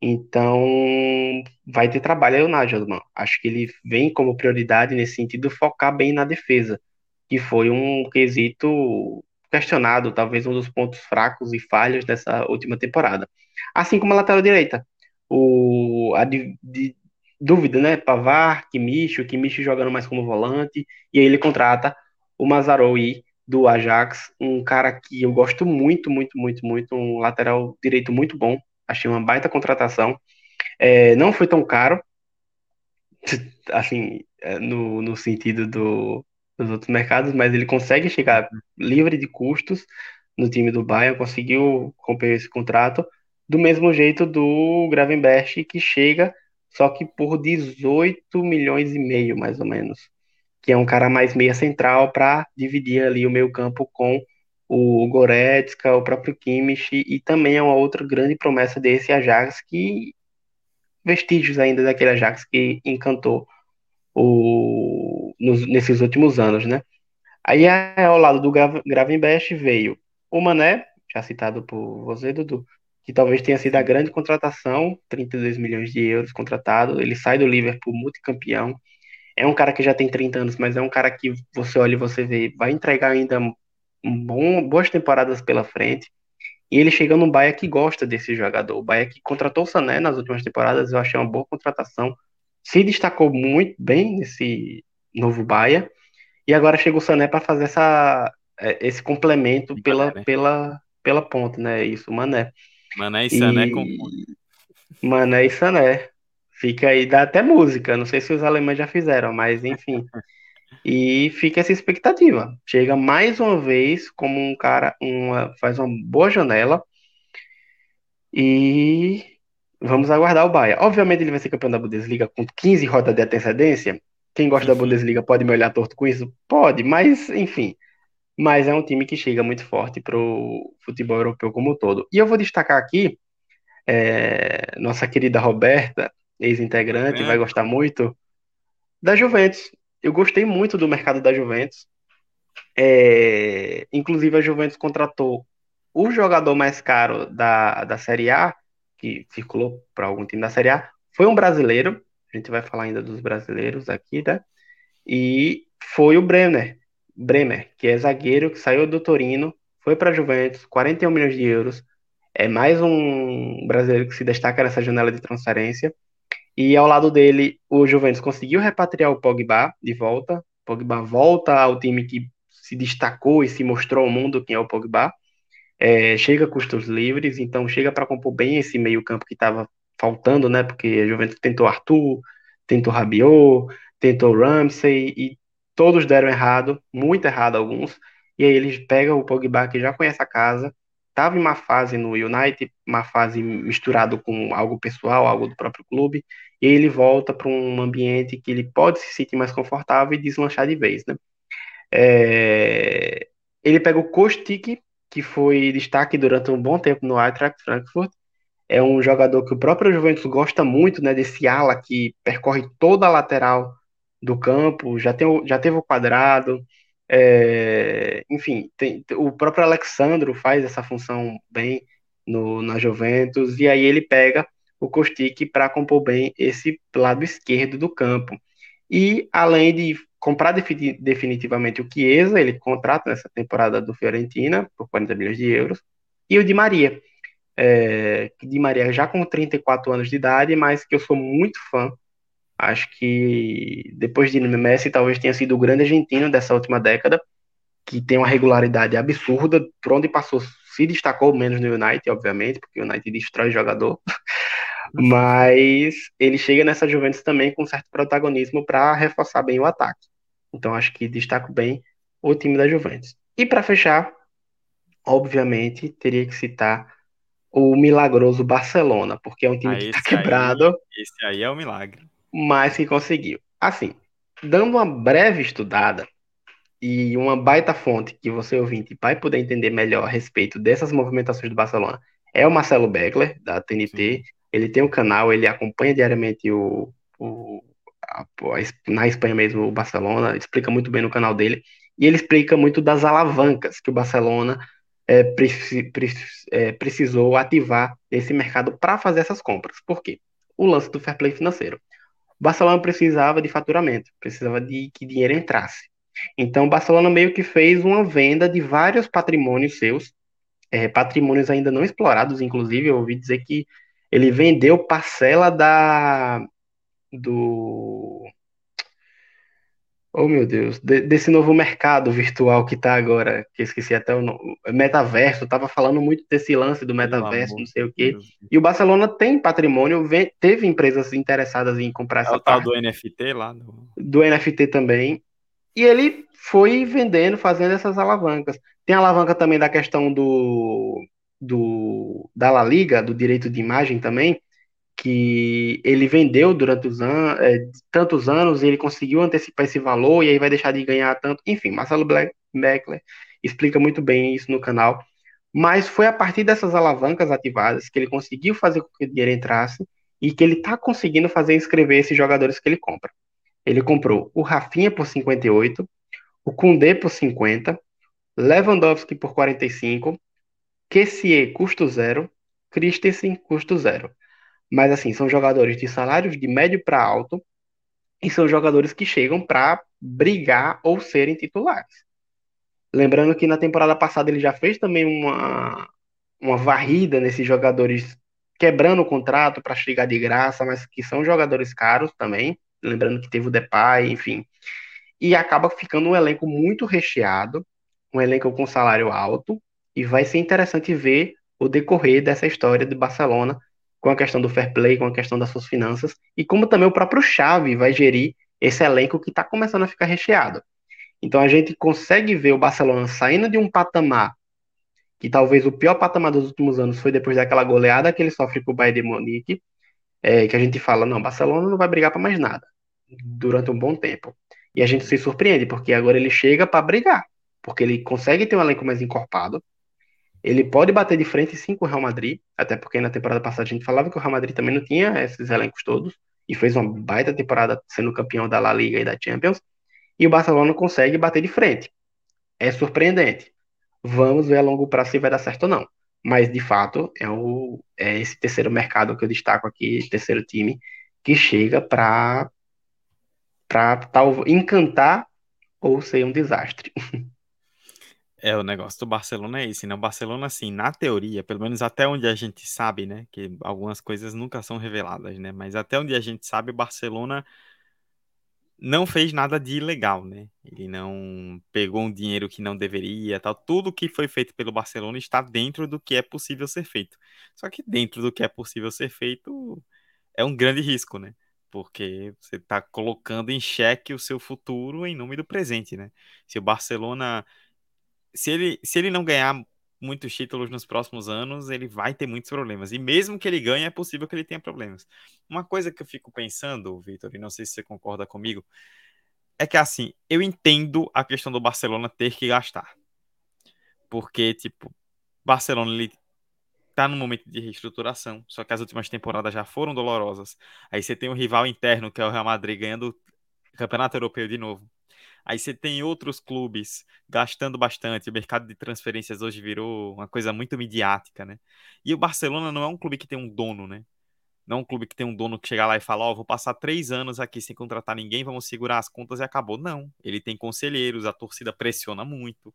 Então, vai ter trabalho aí o Nagelsmann. Acho que ele vem como prioridade nesse sentido focar bem na defesa, que foi um quesito questionado, talvez um dos pontos fracos e falhos dessa última temporada. Assim como a lateral direita o, a de, de dúvida, né? Pavar, Kimicho, Kimicho jogando mais como volante, e aí ele contrata o Mazaroui do Ajax, um cara que eu gosto muito, muito, muito, muito, um lateral direito muito bom, achei uma baita contratação, é, não foi tão caro, assim, é, no, no sentido do, dos outros mercados, mas ele consegue chegar livre de custos no time do Bayern, conseguiu romper esse contrato, do mesmo jeito do Gravenberch, que chega só que por 18 milhões e meio, mais ou menos. Que é um cara mais meia central para dividir ali o meio campo com o Goretzka, o próprio Kimmich, e também é uma outra grande promessa desse Ajax que vestígios ainda daquele Ajax que encantou o, nos, nesses últimos anos, né? Aí ao lado do Gravenbest veio o Mané, já citado por você, Dudu, que talvez tenha sido a grande contratação, 32 milhões de euros contratado. Ele sai do Liverpool multicampeão. É um cara que já tem 30 anos, mas é um cara que você olha e você vê, vai entregar ainda um bom, boas temporadas pela frente. E ele chega num Bahia que gosta desse jogador. O Bahia que contratou o Sané nas últimas temporadas, eu achei uma boa contratação. Se destacou muito bem nesse novo Bahia. E agora chega o Sané para fazer essa, é, esse complemento pela, né? pela, pela ponta, né? Isso, Mané. Mané e Sané com Mané e Sané. Fica aí, dá até música. Não sei se os alemães já fizeram, mas enfim. e fica essa expectativa. Chega mais uma vez como um cara, uma, faz uma boa janela. E vamos aguardar o Bahia. Obviamente ele vai ser campeão da Bundesliga com 15 rodas de antecedência. Quem gosta da Bundesliga pode me olhar torto com isso? Pode, mas enfim. Mas é um time que chega muito forte para o futebol europeu como um todo. E eu vou destacar aqui é, nossa querida Roberta, ex-integrante, é. vai gostar muito da Juventus. Eu gostei muito do mercado da Juventus. É, inclusive, a Juventus contratou o jogador mais caro da, da Série A, que circulou para algum time da Série A, foi um brasileiro, a gente vai falar ainda dos brasileiros aqui, né? E foi o Brenner, Bremer, que é zagueiro que saiu do Torino, foi para a Juventus, 41 milhões de euros. É mais um brasileiro que se destaca nessa janela de transferência. E ao lado dele, o Juventus conseguiu repatriar o Pogba de volta. Pogba volta ao time que se destacou e se mostrou ao mundo quem é o Pogba. É, chega a custos livres, então chega para compor bem esse meio-campo que estava faltando, né? Porque a Juventus tentou Arthur, tentou Rabiot, tentou Ramsey e todos deram errado, muito errado alguns. E aí eles pegam o Pogba que já conhece a casa, estava em uma fase no United, uma fase misturado com algo pessoal, algo do próprio clube, e ele volta para um ambiente que ele pode se sentir mais confortável e deslanchar de vez, né? É... Ele pega o Kostic, que foi destaque durante um bom tempo no Eintracht Frankfurt, é um jogador que o próprio Juventus gosta muito, né, desse ala que percorre toda a lateral do campo, já, tem, já teve o quadrado, é, enfim, tem, o próprio Alexandro faz essa função bem no, na Juventus, e aí ele pega o Kostic para compor bem esse lado esquerdo do campo. E além de comprar definitivamente o Chiesa, ele contrata nessa temporada do Fiorentina por 40 milhões de euros, e o Di Maria, é, Di Maria já com 34 anos de idade, mas que eu sou muito fã. Acho que depois de Messi, talvez tenha sido o grande argentino dessa última década, que tem uma regularidade absurda, por onde passou se destacou menos no United, obviamente, porque o United destrói jogador, mas ele chega nessa Juventus também com certo protagonismo para reforçar bem o ataque. Então acho que destaco bem o time da Juventus. E para fechar, obviamente, teria que citar o milagroso Barcelona, porque é um time ah, que está quebrado. Aí, esse aí é o um milagre. Mas que conseguiu. Assim, dando uma breve estudada e uma baita fonte que você ouvinte vai poder entender melhor a respeito dessas movimentações do Barcelona é o Marcelo Beckler, da TNT. Sim. Ele tem um canal, ele acompanha diariamente o, o a, na Espanha mesmo, o Barcelona, explica muito bem no canal dele. E ele explica muito das alavancas que o Barcelona é, preci, é, precisou ativar esse mercado para fazer essas compras. Por quê? O lance do fair play financeiro. O Barcelona precisava de faturamento, precisava de que dinheiro entrasse. Então, o Barcelona meio que fez uma venda de vários patrimônios seus, é, patrimônios ainda não explorados, inclusive, eu ouvi dizer que ele vendeu parcela da do Oh, meu Deus, de, desse novo mercado virtual que tá agora, que esqueci até o nome, metaverso, tava falando muito desse lance do metaverso, não sei o quê. Deus. E o Barcelona tem patrimônio, vem, teve empresas interessadas em comprar é essa o tal do NFT lá. Do... do NFT também. E ele foi vendendo, fazendo essas alavancas. Tem a alavanca também da questão do, do da La Liga, do direito de imagem também, que ele vendeu durante os an é, tantos anos e ele conseguiu antecipar esse valor e aí vai deixar de ganhar tanto. Enfim, Marcelo Beckler explica muito bem isso no canal. Mas foi a partir dessas alavancas ativadas que ele conseguiu fazer com que o dinheiro entrasse e que ele está conseguindo fazer inscrever esses jogadores que ele compra. Ele comprou o Rafinha por 58, o Koundé por 50, Lewandowski por 45, Kessier custo zero, Christensen custo zero. Mas assim, são jogadores de salários de médio para alto e são jogadores que chegam para brigar ou serem titulares. Lembrando que na temporada passada ele já fez também uma, uma varrida nesses jogadores quebrando o contrato para chegar de graça, mas que são jogadores caros também. Lembrando que teve o Depay, enfim. E acaba ficando um elenco muito recheado, um elenco com salário alto, e vai ser interessante ver o decorrer dessa história de Barcelona com a questão do fair play, com a questão das suas finanças, e como também o próprio Xavi vai gerir esse elenco que está começando a ficar recheado. Então a gente consegue ver o Barcelona saindo de um patamar que talvez o pior patamar dos últimos anos foi depois daquela goleada que ele sofre com o Bayern de Munique, é, que a gente fala, não, Barcelona não vai brigar para mais nada durante um bom tempo. E a gente se surpreende, porque agora ele chega para brigar, porque ele consegue ter um elenco mais encorpado, ele pode bater de frente sim com o Real Madrid, até porque na temporada passada a gente falava que o Real Madrid também não tinha esses elencos todos, e fez uma baita temporada sendo campeão da La Liga e da Champions, e o Barcelona consegue bater de frente. É surpreendente. Vamos ver a longo prazo se vai dar certo ou não. Mas, de fato, é, o, é esse terceiro mercado que eu destaco aqui, terceiro time, que chega para encantar ou ser um desastre. É, o negócio do Barcelona é esse, né? O Barcelona, assim, na teoria, pelo menos até onde a gente sabe, né? Que algumas coisas nunca são reveladas, né? Mas até onde a gente sabe, o Barcelona não fez nada de ilegal, né? Ele não pegou um dinheiro que não deveria, tal. Tudo que foi feito pelo Barcelona está dentro do que é possível ser feito. Só que dentro do que é possível ser feito é um grande risco, né? Porque você está colocando em xeque o seu futuro em nome do presente, né? Se o Barcelona se ele, se ele não ganhar muitos títulos nos próximos anos, ele vai ter muitos problemas. E mesmo que ele ganhe, é possível que ele tenha problemas. Uma coisa que eu fico pensando, Vitor, e não sei se você concorda comigo, é que assim, eu entendo a questão do Barcelona ter que gastar. Porque, tipo, Barcelona ele tá num momento de reestruturação, só que as últimas temporadas já foram dolorosas. Aí você tem o rival interno, que é o Real Madrid, ganhando o Campeonato Europeu de novo. Aí você tem outros clubes gastando bastante. O mercado de transferências hoje virou uma coisa muito midiática, né? E o Barcelona não é um clube que tem um dono, né? Não é um clube que tem um dono que chega lá e fala: Ó, oh, vou passar três anos aqui sem contratar ninguém, vamos segurar as contas e acabou. Não. Ele tem conselheiros, a torcida pressiona muito.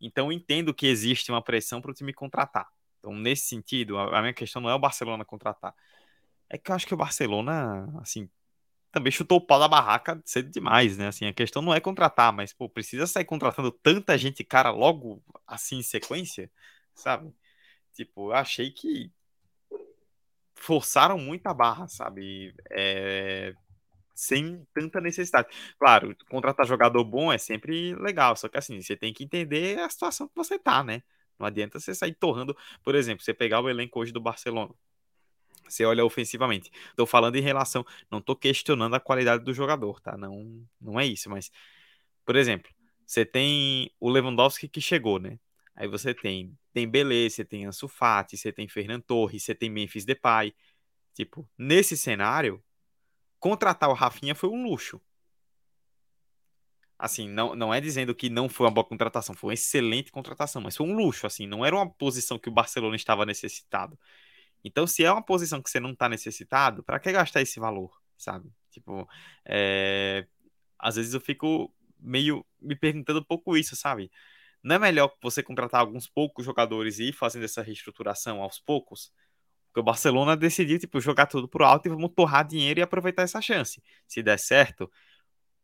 Então entendo que existe uma pressão para o time contratar. Então, nesse sentido, a minha questão não é o Barcelona contratar. É que eu acho que o Barcelona, assim, também chutou o pau da barraca cedo demais, né? Assim, a questão não é contratar, mas, pô, precisa sair contratando tanta gente, cara, logo assim em sequência, sabe? Tipo, eu achei que forçaram muito a barra, sabe? É... Sem tanta necessidade. Claro, contratar jogador bom é sempre legal, só que assim, você tem que entender a situação que você tá, né? Não adianta você sair torrando, por exemplo, você pegar o elenco hoje do Barcelona. Você olha ofensivamente. Estou falando em relação. Não estou questionando a qualidade do jogador, tá? Não, não é isso, mas. Por exemplo, você tem o Lewandowski que chegou, né? Aí você tem Dembélé, você tem Ansu Fati, você tem Fernando Torres, você tem Memphis Depay. Tipo, nesse cenário, contratar o Rafinha foi um luxo. Assim, não, não é dizendo que não foi uma boa contratação, foi uma excelente contratação, mas foi um luxo, assim, não era uma posição que o Barcelona estava necessitado. Então, se é uma posição que você não está necessitado, para que gastar esse valor, sabe? Tipo, é... às vezes eu fico meio me perguntando um pouco isso, sabe? Não é melhor você contratar alguns poucos jogadores e ir fazendo essa reestruturação aos poucos? Porque o Barcelona decidiu, tipo, jogar tudo pro alto e vamos torrar dinheiro e aproveitar essa chance. Se der certo,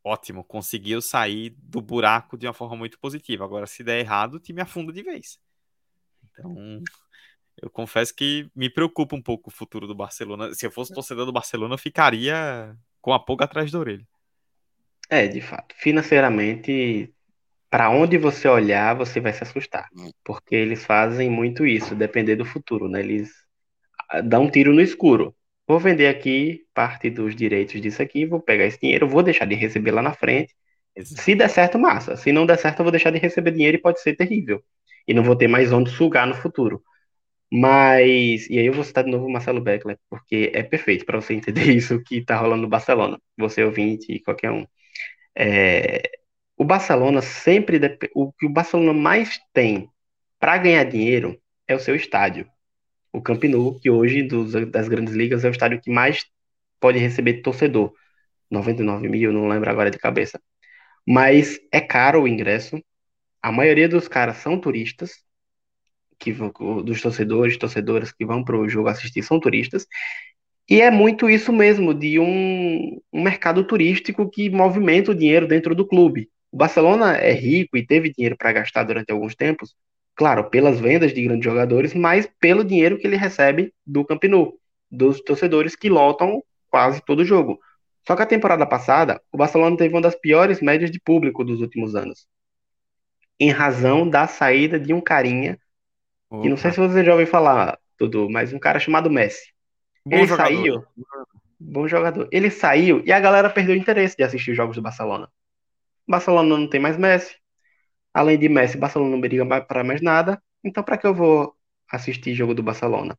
ótimo, conseguiu sair do buraco de uma forma muito positiva. Agora, se der errado, o time afunda de vez. Então, eu confesso que me preocupa um pouco o futuro do Barcelona. Se eu fosse torcedor do Barcelona, eu ficaria com a pulga atrás da orelha. É, de fato. Financeiramente, para onde você olhar, você vai se assustar. Hum. Porque eles fazem muito isso, depender do futuro, né? Eles ah, dão um tiro no escuro. Vou vender aqui parte dos direitos disso aqui, vou pegar esse dinheiro, vou deixar de receber lá na frente. Se der certo, massa. Se não der certo, eu vou deixar de receber dinheiro e pode ser terrível. E não vou ter mais onde sugar no futuro. Mas, e aí eu vou citar de novo o Marcelo Beckler, porque é perfeito para você entender isso que está rolando no Barcelona, você ouvinte e qualquer um. É, o Barcelona sempre, o que o Barcelona mais tem para ganhar dinheiro é o seu estádio. O Camp Nou, que hoje dos, das grandes ligas é o estádio que mais pode receber torcedor. 99 mil, não lembro agora de cabeça. Mas é caro o ingresso. A maioria dos caras são turistas, que dos torcedores, torcedoras que vão para o jogo assistir são turistas. E é muito isso mesmo, de um, um mercado turístico que movimenta o dinheiro dentro do clube. O Barcelona é rico e teve dinheiro para gastar durante alguns tempos, claro, pelas vendas de grandes jogadores, mas pelo dinheiro que ele recebe do Camp Nou, dos torcedores que lotam quase todo jogo. Só que a temporada passada, o Barcelona teve uma das piores médias de público dos últimos anos. Em razão da saída de um carinha, Opa. que não sei se você já ouviu falar, Dudu, mas um cara chamado Messi. Bom ele jogador. saiu. Bom jogador. Ele saiu e a galera perdeu o interesse de assistir os jogos do Barcelona. O Barcelona não tem mais Messi. Além de Messi, Barcelona não briga para mais nada. Então, para que eu vou assistir jogo do Barcelona?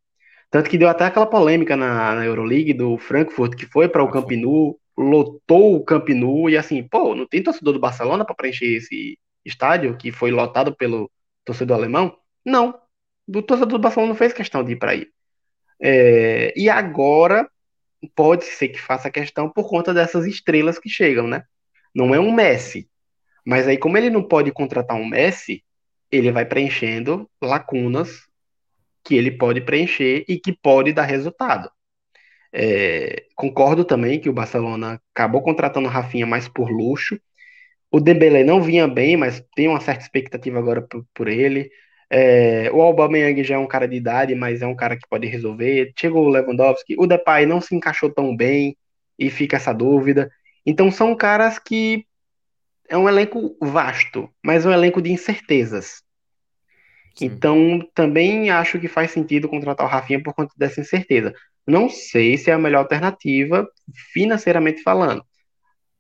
Tanto que deu até aquela polêmica na, na Euroleague do Frankfurt, que foi para o Camp Nou, lotou o Camp Nou, e assim, pô, não tem torcedor do Barcelona para preencher esse estádio, que foi lotado pelo torcedor alemão? Não. O torcedor do Barcelona não fez questão de ir para aí. É, e agora pode ser que faça questão por conta dessas estrelas que chegam, né? Não é um Messi. Mas aí, como ele não pode contratar um Messi, ele vai preenchendo lacunas que ele pode preencher e que pode dar resultado. É, concordo também que o Barcelona acabou contratando o Rafinha mais por luxo. O Dembélé não vinha bem, mas tem uma certa expectativa agora por, por ele. É, o Aubameyang já é um cara de idade, mas é um cara que pode resolver. Chegou o Lewandowski, o Depay não se encaixou tão bem e fica essa dúvida. Então são caras que é um elenco vasto, mas um elenco de incertezas. Sim. Então, também acho que faz sentido contratar o Rafinha por conta dessa incerteza. Não sei se é a melhor alternativa, financeiramente falando,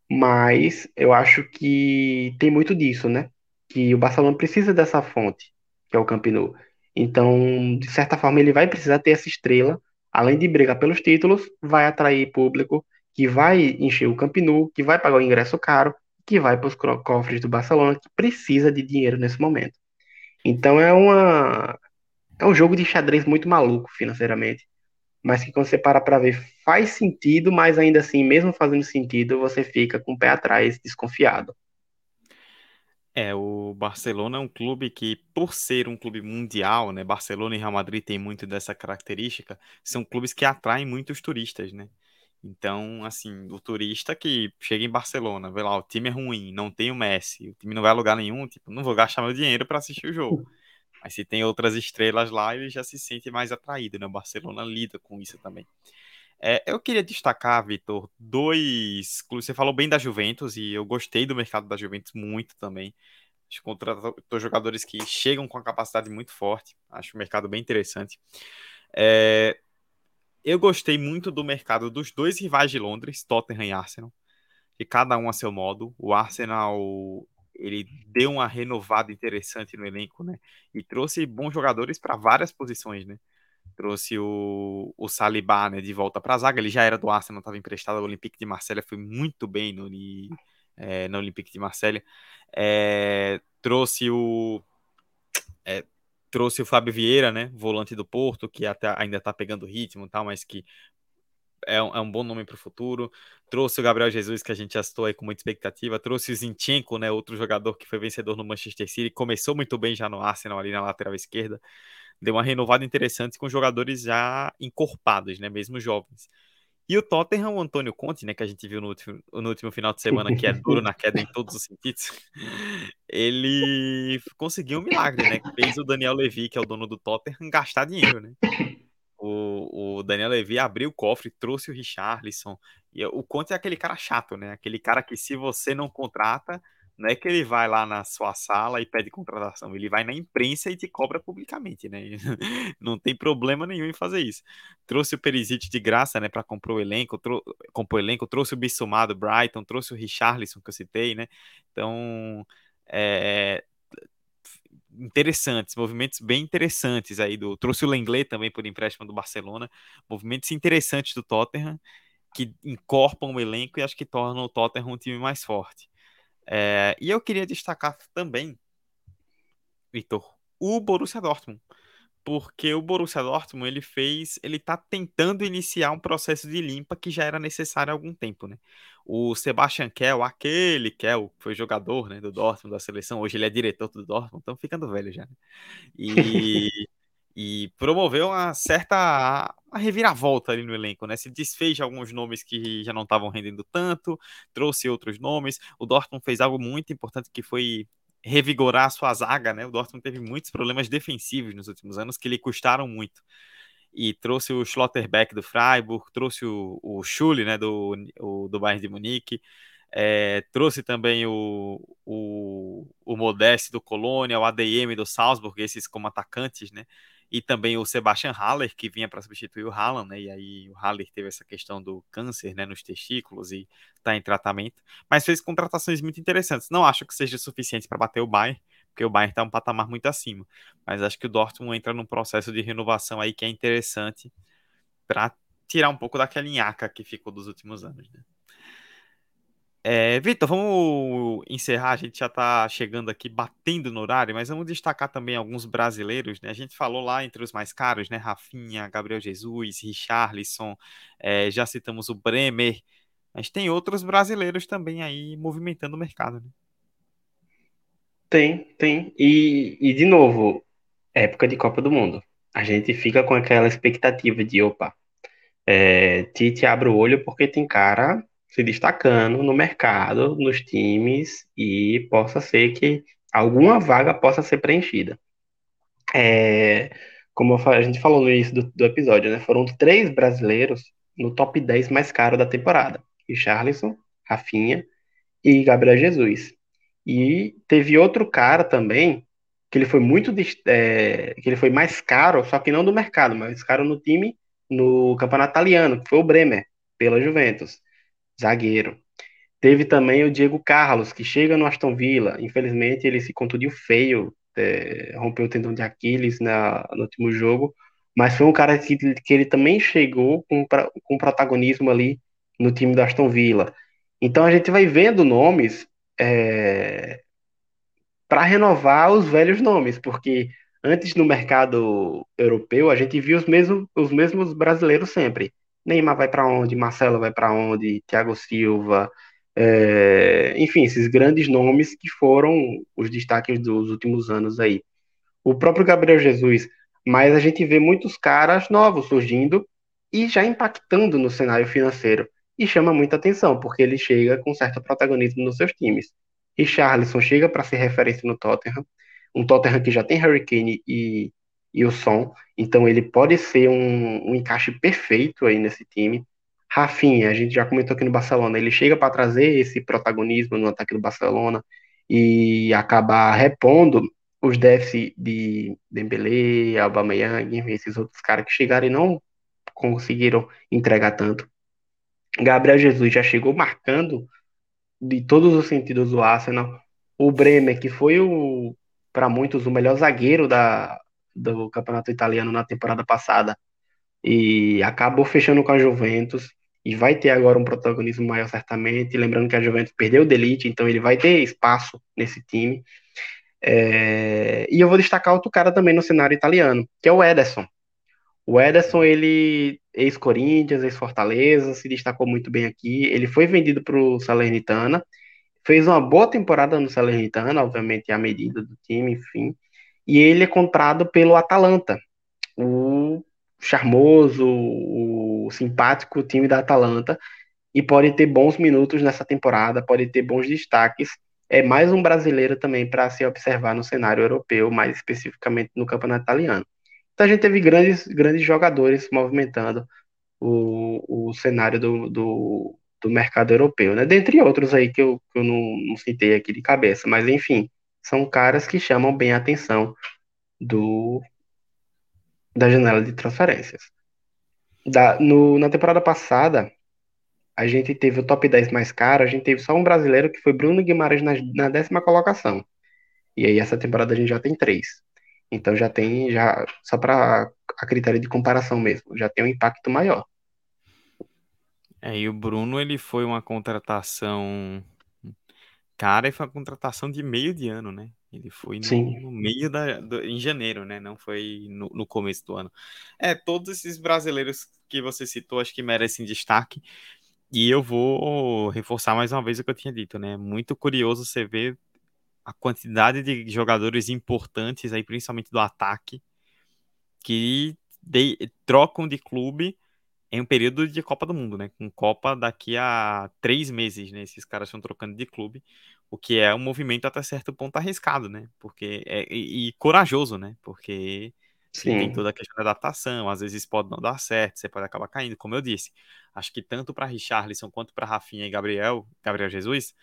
mas eu acho que tem muito disso, né? Que o Barcelona precisa dessa fonte, que é o Camp Nou. Então, de certa forma, ele vai precisar ter essa estrela, além de brigar pelos títulos, vai atrair público que vai encher o Camp Nou, que vai pagar o ingresso caro, que vai para os cofres do Barcelona, que precisa de dinheiro nesse momento. Então é uma é um jogo de xadrez muito maluco financeiramente, mas que quando você para para ver faz sentido, mas ainda assim, mesmo fazendo sentido, você fica com o pé atrás, desconfiado. É, o Barcelona é um clube que, por ser um clube mundial, né? Barcelona e Real Madrid têm muito dessa característica, são clubes que atraem muitos turistas, né? Então, assim, o turista que chega em Barcelona, vê lá, o time é ruim, não tem o Messi, o time não vai a lugar nenhum, tipo, não vou gastar meu dinheiro para assistir o jogo. Mas se tem outras estrelas lá, ele já se sente mais atraído, né? O Barcelona lida com isso também. É, eu queria destacar, Vitor, dois clubes. Você falou bem da Juventus e eu gostei do mercado da Juventus muito também. Acho que contratou jogadores que chegam com a capacidade muito forte. Acho o mercado bem interessante. É, eu gostei muito do mercado dos dois rivais de Londres, Tottenham e Arsenal, que cada um a seu modo. O Arsenal ele deu uma renovada interessante no elenco, né? E trouxe bons jogadores para várias posições, né? Trouxe o, o Saliba né, de volta para a zaga. Ele já era do Arsenal, estava emprestado ao Olympique de Marselha, foi muito bem no, é, no Olympique de Marselha. É, trouxe o é, trouxe o Fábio Vieira, né, volante do Porto, que até ainda tá pegando ritmo tal, mas que é um, é um bom nome para o futuro. Trouxe o Gabriel Jesus, que a gente já citou aí com muita expectativa. Trouxe o Zinchenko, né, outro jogador que foi vencedor no Manchester City. Começou muito bem já no Arsenal, ali na lateral esquerda. Deu uma renovada interessante com jogadores já encorpados, né, mesmo jovens. E o Tottenham, o Antônio Conte, né, que a gente viu no último, no último final de semana, que é duro na queda em todos os sentidos, ele conseguiu um milagre, né? Fez o Daniel Levy, que é o dono do Tottenham, gastar dinheiro, né? O, o Daniel Levy abriu o cofre, trouxe o Richarlison. E o Conte é aquele cara chato, né? Aquele cara que se você não contrata, não é que ele vai lá na sua sala e pede contratação, ele vai na imprensa e te cobra publicamente, né? Não tem problema nenhum em fazer isso. Trouxe o Perisic de graça, né, para comprar o elenco, trou o elenco, trouxe o Bissumado Brighton, trouxe o Richarlison que eu citei, né? Então, é, interessantes, movimentos bem interessantes aí do trouxe o Lenglet também por empréstimo do Barcelona, movimentos interessantes do Tottenham que incorporam o elenco e acho que tornam o Tottenham um time mais forte. É, e eu queria destacar também, Vitor, o Borussia Dortmund, porque o Borussia Dortmund ele fez, ele está tentando iniciar um processo de limpa que já era necessário há algum tempo, né? O Sebastian Kell, aquele Kell, foi jogador, né, do Dortmund da seleção, hoje ele é diretor do Dortmund, então ficando velho já. Né? E e promoveu uma certa uma reviravolta ali no elenco, né? Se desfez de alguns nomes que já não estavam rendendo tanto, trouxe outros nomes. O Dortmund fez algo muito importante que foi revigorar a sua zaga, né? O Dortmund teve muitos problemas defensivos nos últimos anos que lhe custaram muito. E trouxe o Schlotterbeck do Freiburg, trouxe o, o Schule, né, do, o, do Bayern de Munique, é, trouxe também o, o, o Modeste do Colônia, o ADM do Salzburg, esses como atacantes, né? E também o Sebastian Haller, que vinha para substituir o Haaland, né? E aí o Haller teve essa questão do câncer, né, nos testículos e está em tratamento, mas fez contratações muito interessantes. Não acho que seja suficiente para bater o Bayern, porque o Bayern está um patamar muito acima, mas acho que o Dortmund entra num processo de renovação aí que é interessante para tirar um pouco daquela nhaca que ficou dos últimos anos, né? É, Vitor, vamos encerrar. A gente já está chegando aqui, batendo no horário, mas vamos destacar também alguns brasileiros, né? A gente falou lá entre os mais caros, né? Rafinha, Gabriel Jesus, Richarlison, é, já citamos o Bremer, mas tem outros brasileiros também aí movimentando o mercado, né? Tem, tem. E, e de novo, época de Copa do Mundo. A gente fica com aquela expectativa de, opa, é, Tite abre o olho porque tem cara se destacando no mercado, nos times, e possa ser que alguma vaga possa ser preenchida. É, como a gente falou no início do, do, episódio, né, foram três brasileiros no top 10 mais caro da temporada: Richarlison, Rafinha e Gabriel Jesus. E teve outro cara também que ele foi muito é, que ele foi mais caro, só que não do mercado, mas caro no time no campeonato italiano, que foi o Bremer pela Juventus zagueiro. Teve também o Diego Carlos, que chega no Aston Villa. Infelizmente, ele se contundiu feio, é, rompeu o tendão de Aquiles na, no último jogo. Mas foi um cara que, que ele também chegou com, com protagonismo ali no time do Aston Villa. Então a gente vai vendo nomes é, para renovar os velhos nomes, porque antes no mercado europeu a gente via os mesmos, os mesmos brasileiros sempre. Neymar vai para onde, Marcelo vai para onde, Thiago Silva, é, enfim, esses grandes nomes que foram os destaques dos últimos anos aí. O próprio Gabriel Jesus, mas a gente vê muitos caras novos surgindo e já impactando no cenário financeiro. E chama muita atenção, porque ele chega com certo protagonismo nos seus times. E Charlison chega para ser referência no Tottenham, um Tottenham que já tem Harry Kane e e o som. Então ele pode ser um, um encaixe perfeito aí nesse time. Rafinha, a gente já comentou aqui no Barcelona, ele chega para trazer esse protagonismo no ataque do Barcelona e acabar repondo os déficits de Dembélé, Aubameyang, esses outros caras que chegaram e não conseguiram entregar tanto. Gabriel Jesus já chegou marcando de todos os sentidos o Arsenal. O Bremer, que foi o para muitos o melhor zagueiro da, do campeonato italiano na temporada passada e acabou fechando com a Juventus e vai ter agora um protagonismo maior certamente, lembrando que a Juventus perdeu o Delite, então ele vai ter espaço nesse time. É... E eu vou destacar outro cara também no cenário italiano, que é o Ederson. O Ederson, ele ex-Corinthians, ex-Fortaleza, se destacou muito bem aqui. Ele foi vendido para o Salernitana, fez uma boa temporada no Salernitana, obviamente à medida do time, enfim e ele é comprado pelo Atalanta, o charmoso, o simpático time da Atalanta, e pode ter bons minutos nessa temporada, pode ter bons destaques. É mais um brasileiro também para se observar no cenário europeu, mais especificamente no campeonato italiano. Então a gente teve grandes, grandes jogadores movimentando o, o cenário do, do, do mercado europeu, né? Dentre outros aí que eu, que eu não, não citei aqui de cabeça, mas enfim, são caras que chamam bem a atenção do da janela de transferências. Da, no, na temporada passada, a gente teve o top 10 mais caro, a gente teve só um brasileiro que foi Bruno Guimarães na, na décima colocação. E aí essa temporada a gente já tem três. Então já tem, já só para a critério de comparação mesmo, já tem um impacto maior. É, e o Bruno, ele foi uma contratação cara e foi uma contratação de meio de ano, né? Ele foi no, no meio da, do, em janeiro, né? Não foi no, no, começo do ano. É, todos esses brasileiros que você citou, acho que merecem destaque. E eu vou reforçar mais uma vez o que eu tinha dito, né? Muito curioso você ver a quantidade de jogadores importantes aí, principalmente do ataque, que de, trocam de clube em um período de Copa do Mundo, né? Com Copa daqui a três meses, né? Esses caras estão trocando de clube, o que é um movimento até certo ponto arriscado, né? Porque é, e, e corajoso, né? Porque Sim. tem toda a questão da adaptação, às vezes pode não dar certo, você pode acabar caindo, como eu disse. Acho que tanto para Richarlison quanto para Rafinha e Gabriel, Gabriel Jesus,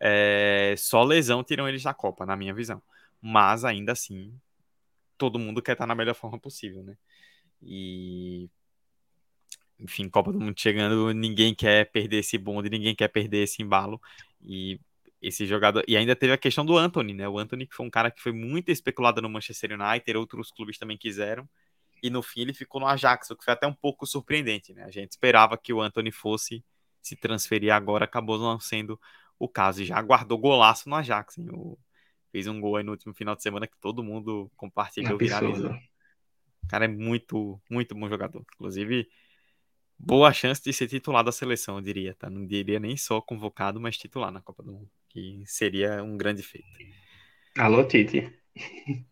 é, só lesão tiram eles da Copa, na minha visão. Mas ainda assim, todo mundo quer estar na melhor forma possível, né? E enfim, Copa do Mundo chegando, ninguém quer perder esse bonde, ninguém quer perder esse embalo. E esse jogador. E ainda teve a questão do Anthony, né? O Anthony, que foi um cara que foi muito especulado no Manchester United, outros clubes também quiseram. E no fim ele ficou no Ajax, o que foi até um pouco surpreendente, né? A gente esperava que o Anthony fosse se transferir agora, acabou não sendo o caso. E já guardou golaço no Ajax, hein? O... Fez um gol aí no último final de semana que todo mundo compartilhou, viralizou. O cara é muito, muito bom jogador. Inclusive, boa chance de ser titular da seleção, eu diria, tá? Não diria nem só convocado, mas titular na Copa do Mundo, que seria um grande feito. Alô, Tite.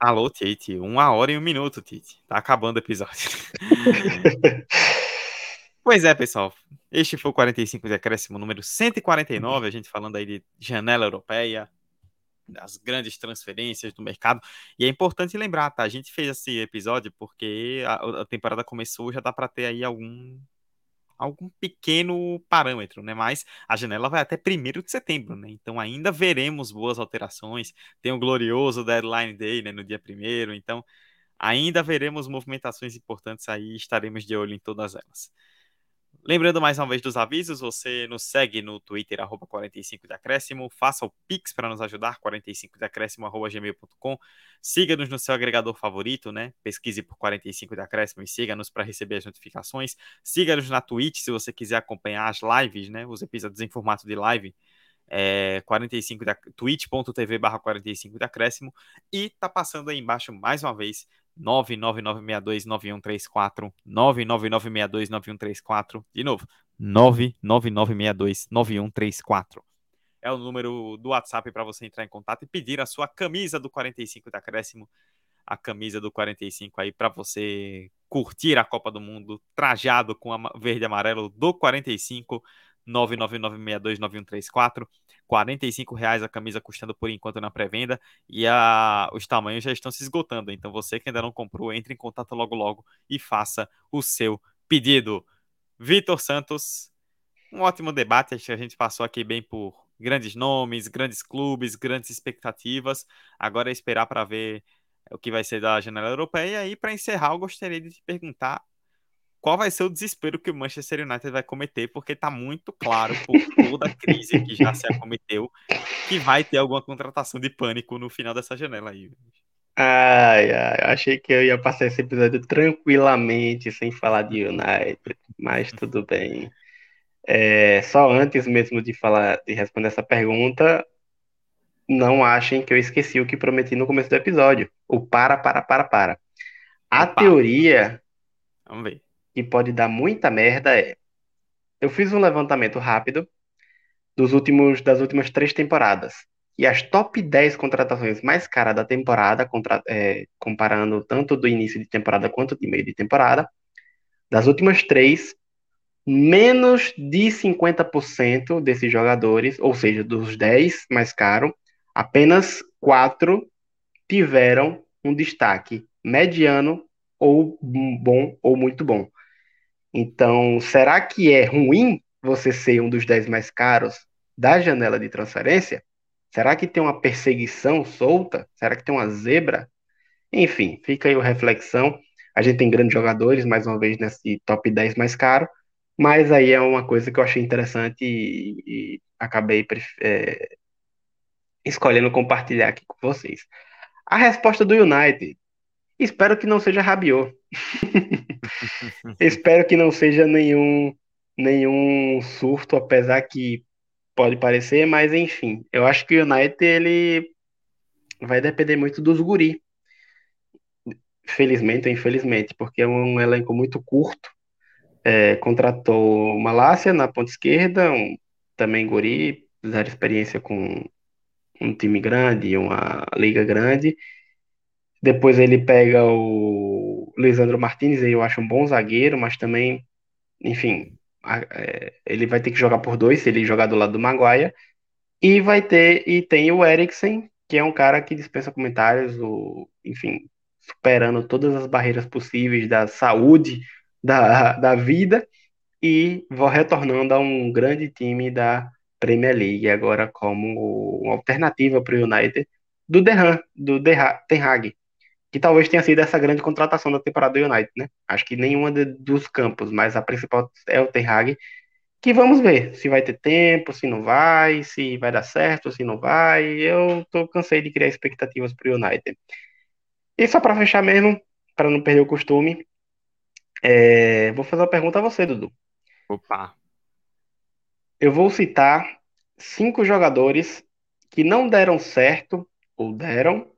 Alô, Tite. Uma hora e um minuto, Tite. Tá acabando o episódio. pois é, pessoal. Este foi o 45 de acréscimo número 149, a gente falando aí de janela europeia, das grandes transferências do mercado. E é importante lembrar, tá? A gente fez esse episódio porque a, a temporada começou, já dá para ter aí algum algum pequeno parâmetro, né? Mas a janela vai até 1 de setembro, né? Então ainda veremos boas alterações. Tem o glorioso deadline day, né? No dia 1 então ainda veremos movimentações importantes aí, estaremos de olho em todas elas. Lembrando mais uma vez dos avisos, você nos segue no Twitter, arroba 45 de acréscimo, faça o Pix para nos ajudar, 45 de acréscimo, arroba gmail.com, siga-nos no seu agregador favorito, né? Pesquise por 45 de acréscimo e siga-nos para receber as notificações. Siga-nos na Twitch se você quiser acompanhar as lives, né? Os episódios em formato de live. É, 45 da twitch.tv barra 45 de acréscimo e tá passando aí embaixo mais uma vez 999629134, 999629134, de novo, 999629134. É o número do WhatsApp para você entrar em contato e pedir a sua camisa do 45 da Acréscimo, a camisa do 45 aí para você curtir a Copa do Mundo, trajado com a verde e amarelo do 45, 999629134. 45 reais a camisa custando por enquanto na pré-venda e a, os tamanhos já estão se esgotando. Então você que ainda não comprou, entre em contato logo logo e faça o seu pedido. Vitor Santos, um ótimo debate. Acho que a gente passou aqui bem por grandes nomes, grandes clubes, grandes expectativas. Agora é esperar para ver o que vai ser da janela europeia. E para encerrar, eu gostaria de te perguntar qual vai ser o desespero que o Manchester United vai cometer, porque está muito claro por toda a crise que já se acometeu que vai ter alguma contratação de pânico no final dessa janela aí. Ai, ai, achei que eu ia passar esse episódio tranquilamente, sem falar de United, mas tudo bem. É, só antes mesmo de falar, de responder essa pergunta, não achem que eu esqueci o que prometi no começo do episódio. O para, para, para, para. A Opa. teoria Vamos ver que pode dar muita merda é. Eu fiz um levantamento rápido dos últimos, das últimas três temporadas. E as top 10 contratações mais caras da temporada, contra, é, comparando tanto do início de temporada quanto de meio de temporada, das últimas três, menos de 50% desses jogadores, ou seja, dos 10 mais caros, apenas 4 tiveram um destaque mediano ou bom ou muito bom. Então, será que é ruim você ser um dos 10 mais caros da janela de transferência? Será que tem uma perseguição solta? Será que tem uma zebra? Enfim, fica aí a reflexão. A gente tem grandes jogadores, mais uma vez, nesse top 10 mais caro, mas aí é uma coisa que eu achei interessante e, e acabei é, escolhendo compartilhar aqui com vocês. A resposta do United. Espero que não seja Rabiot. Espero que não seja nenhum nenhum surto, apesar que pode parecer, mas enfim, eu acho que o United ele vai depender muito dos guri. Felizmente ou infelizmente, porque é um elenco muito curto. É, contratou o Malásia na ponta esquerda, um, também guri, zero experiência com um time grande, uma liga grande. Depois ele pega o Lisandro Martinez, eu acho um bom zagueiro, mas também, enfim, é, ele vai ter que jogar por dois se ele jogar do lado do Maguire. E vai ter, e tem o Eriksen, que é um cara que dispensa comentários, o, enfim, superando todas as barreiras possíveis da saúde, da, da vida, e retornando a um grande time da Premier League, agora como uma alternativa para o United, do Derran, do Ten Hag, que talvez tenha sido essa grande contratação da temporada do United, né? Acho que nenhuma de, dos campos, mas a principal é o Ten Hag, que vamos ver se vai ter tempo, se não vai, se vai dar certo, se não vai. Eu tô cansei de criar expectativas para o United. E só para fechar mesmo, para não perder o costume, é... vou fazer uma pergunta a você, Dudu. Opa. Eu vou citar cinco jogadores que não deram certo ou deram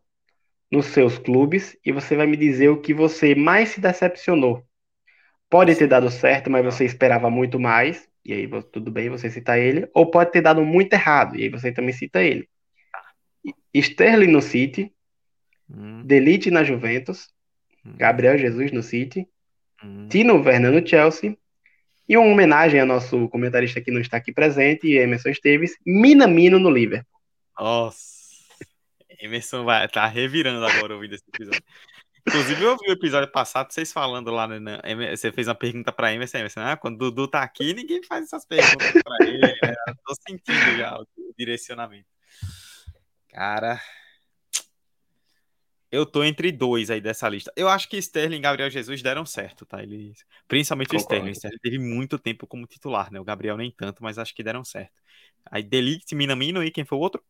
nos seus clubes e você vai me dizer o que você mais se decepcionou. Pode ter dado certo, mas você esperava muito mais, e aí tudo bem você cita ele, ou pode ter dado muito errado, e aí você também cita ele. Sterling no City, hum. Delite na Juventus, hum. Gabriel Jesus no City, hum. Tino Werner no Chelsea, e uma homenagem ao nosso comentarista que não está aqui presente, Emerson Esteves, Minamino no Liverpool. Nossa! Emerson vai tá revirando agora ouvindo esse episódio. Inclusive, eu ouvi o episódio passado, vocês falando lá, né, você fez uma pergunta para Emerson, Emerson, ah, quando o Dudu tá aqui, ninguém faz essas perguntas para ele, né? Tô sentindo já o direcionamento. Cara, eu tô entre dois aí dessa lista. Eu acho que Sterling e Gabriel Jesus deram certo, tá? Eles, principalmente Concordo. o Sterling. O Sterling teve muito tempo como titular, né? O Gabriel nem tanto, mas acho que deram certo. Aí Delict, Minamino e quem foi o outro?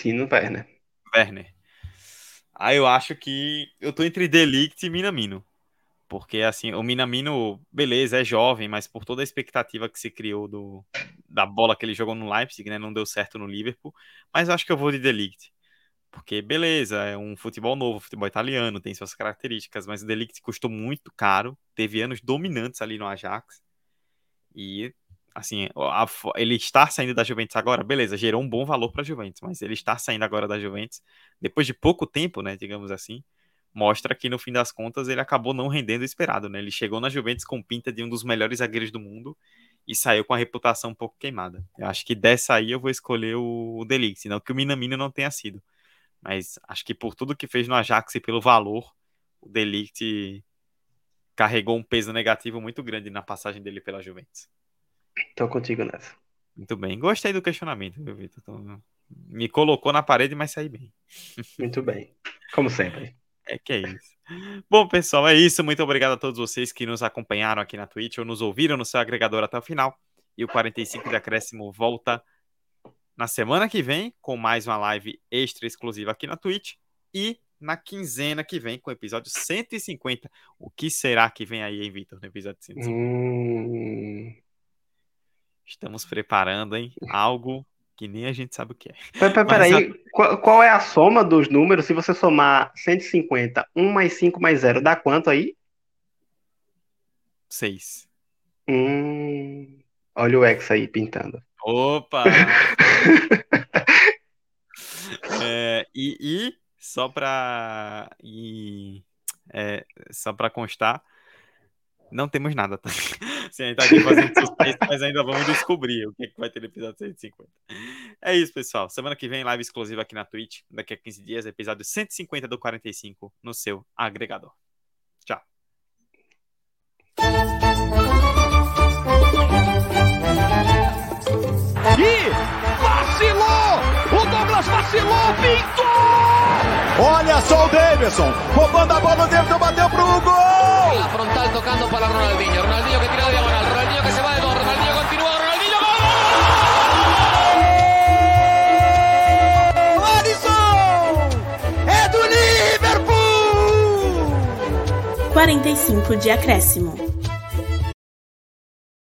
Tino Werner. Werner. Aí eu acho que eu tô entre Delict e Minamino. Porque, assim, o Minamino, beleza, é jovem, mas por toda a expectativa que se criou do, da bola que ele jogou no Leipzig, né? Não deu certo no Liverpool. Mas eu acho que eu vou de Delict. Porque, beleza, é um futebol novo, futebol italiano, tem suas características, mas o Delict custou muito caro. Teve anos dominantes ali no Ajax. E assim, a, ele estar saindo da Juventus agora, beleza, gerou um bom valor para a Juventus, mas ele estar saindo agora da Juventus, depois de pouco tempo, né, digamos assim, mostra que no fim das contas ele acabou não rendendo o esperado, né? Ele chegou na Juventus com pinta de um dos melhores zagueiros do mundo e saiu com a reputação um pouco queimada. Eu acho que dessa aí eu vou escolher o, o Delict, não que o Minamino não tenha sido, mas acho que por tudo que fez no Ajax e pelo valor, o Delict carregou um peso negativo muito grande na passagem dele pela Juventus. Tô contigo nessa. Muito bem. Gostei do questionamento, meu Vitor. Tô... Me colocou na parede, mas saí bem. Muito bem. Como sempre. É que é isso. Bom, pessoal, é isso. Muito obrigado a todos vocês que nos acompanharam aqui na Twitch ou nos ouviram no seu agregador até o final. E o 45 de acréscimo volta na semana que vem com mais uma live extra exclusiva aqui na Twitch. E na quinzena que vem com o episódio 150. O que será que vem aí, hein, Vitor, no episódio 150? Hum... Estamos preparando, hein? Algo que nem a gente sabe o que é. Peraí, peraí. A... Qual, qual, é a soma dos números? Se você somar 150, 1 mais 5 mais 0, dá quanto aí? 6. Hum, olha o X aí pintando. Opa! é, e, e, só para é, só para constar, não temos nada, tá? Sim, a gente tá aqui fazendo suspense, mas ainda vamos descobrir o que, é que vai ter no episódio 150. É isso, pessoal. Semana que vem, live exclusiva aqui na Twitch. Daqui a 15 dias, episódio 150 do 45 no seu agregador. Tchau. E vacilou! O Douglas vacilou, pintou! Olha só o Davidson, roubando a bola dentro, bateu pro gol! La frontal tocando para Ronaldinho. Ronaldinho que tira de diagonal. Ronaldinho que se va de dos. Ronaldinho continúa. Ronaldinho gol. Alisson é do Liverpool. 45 de acréscimo.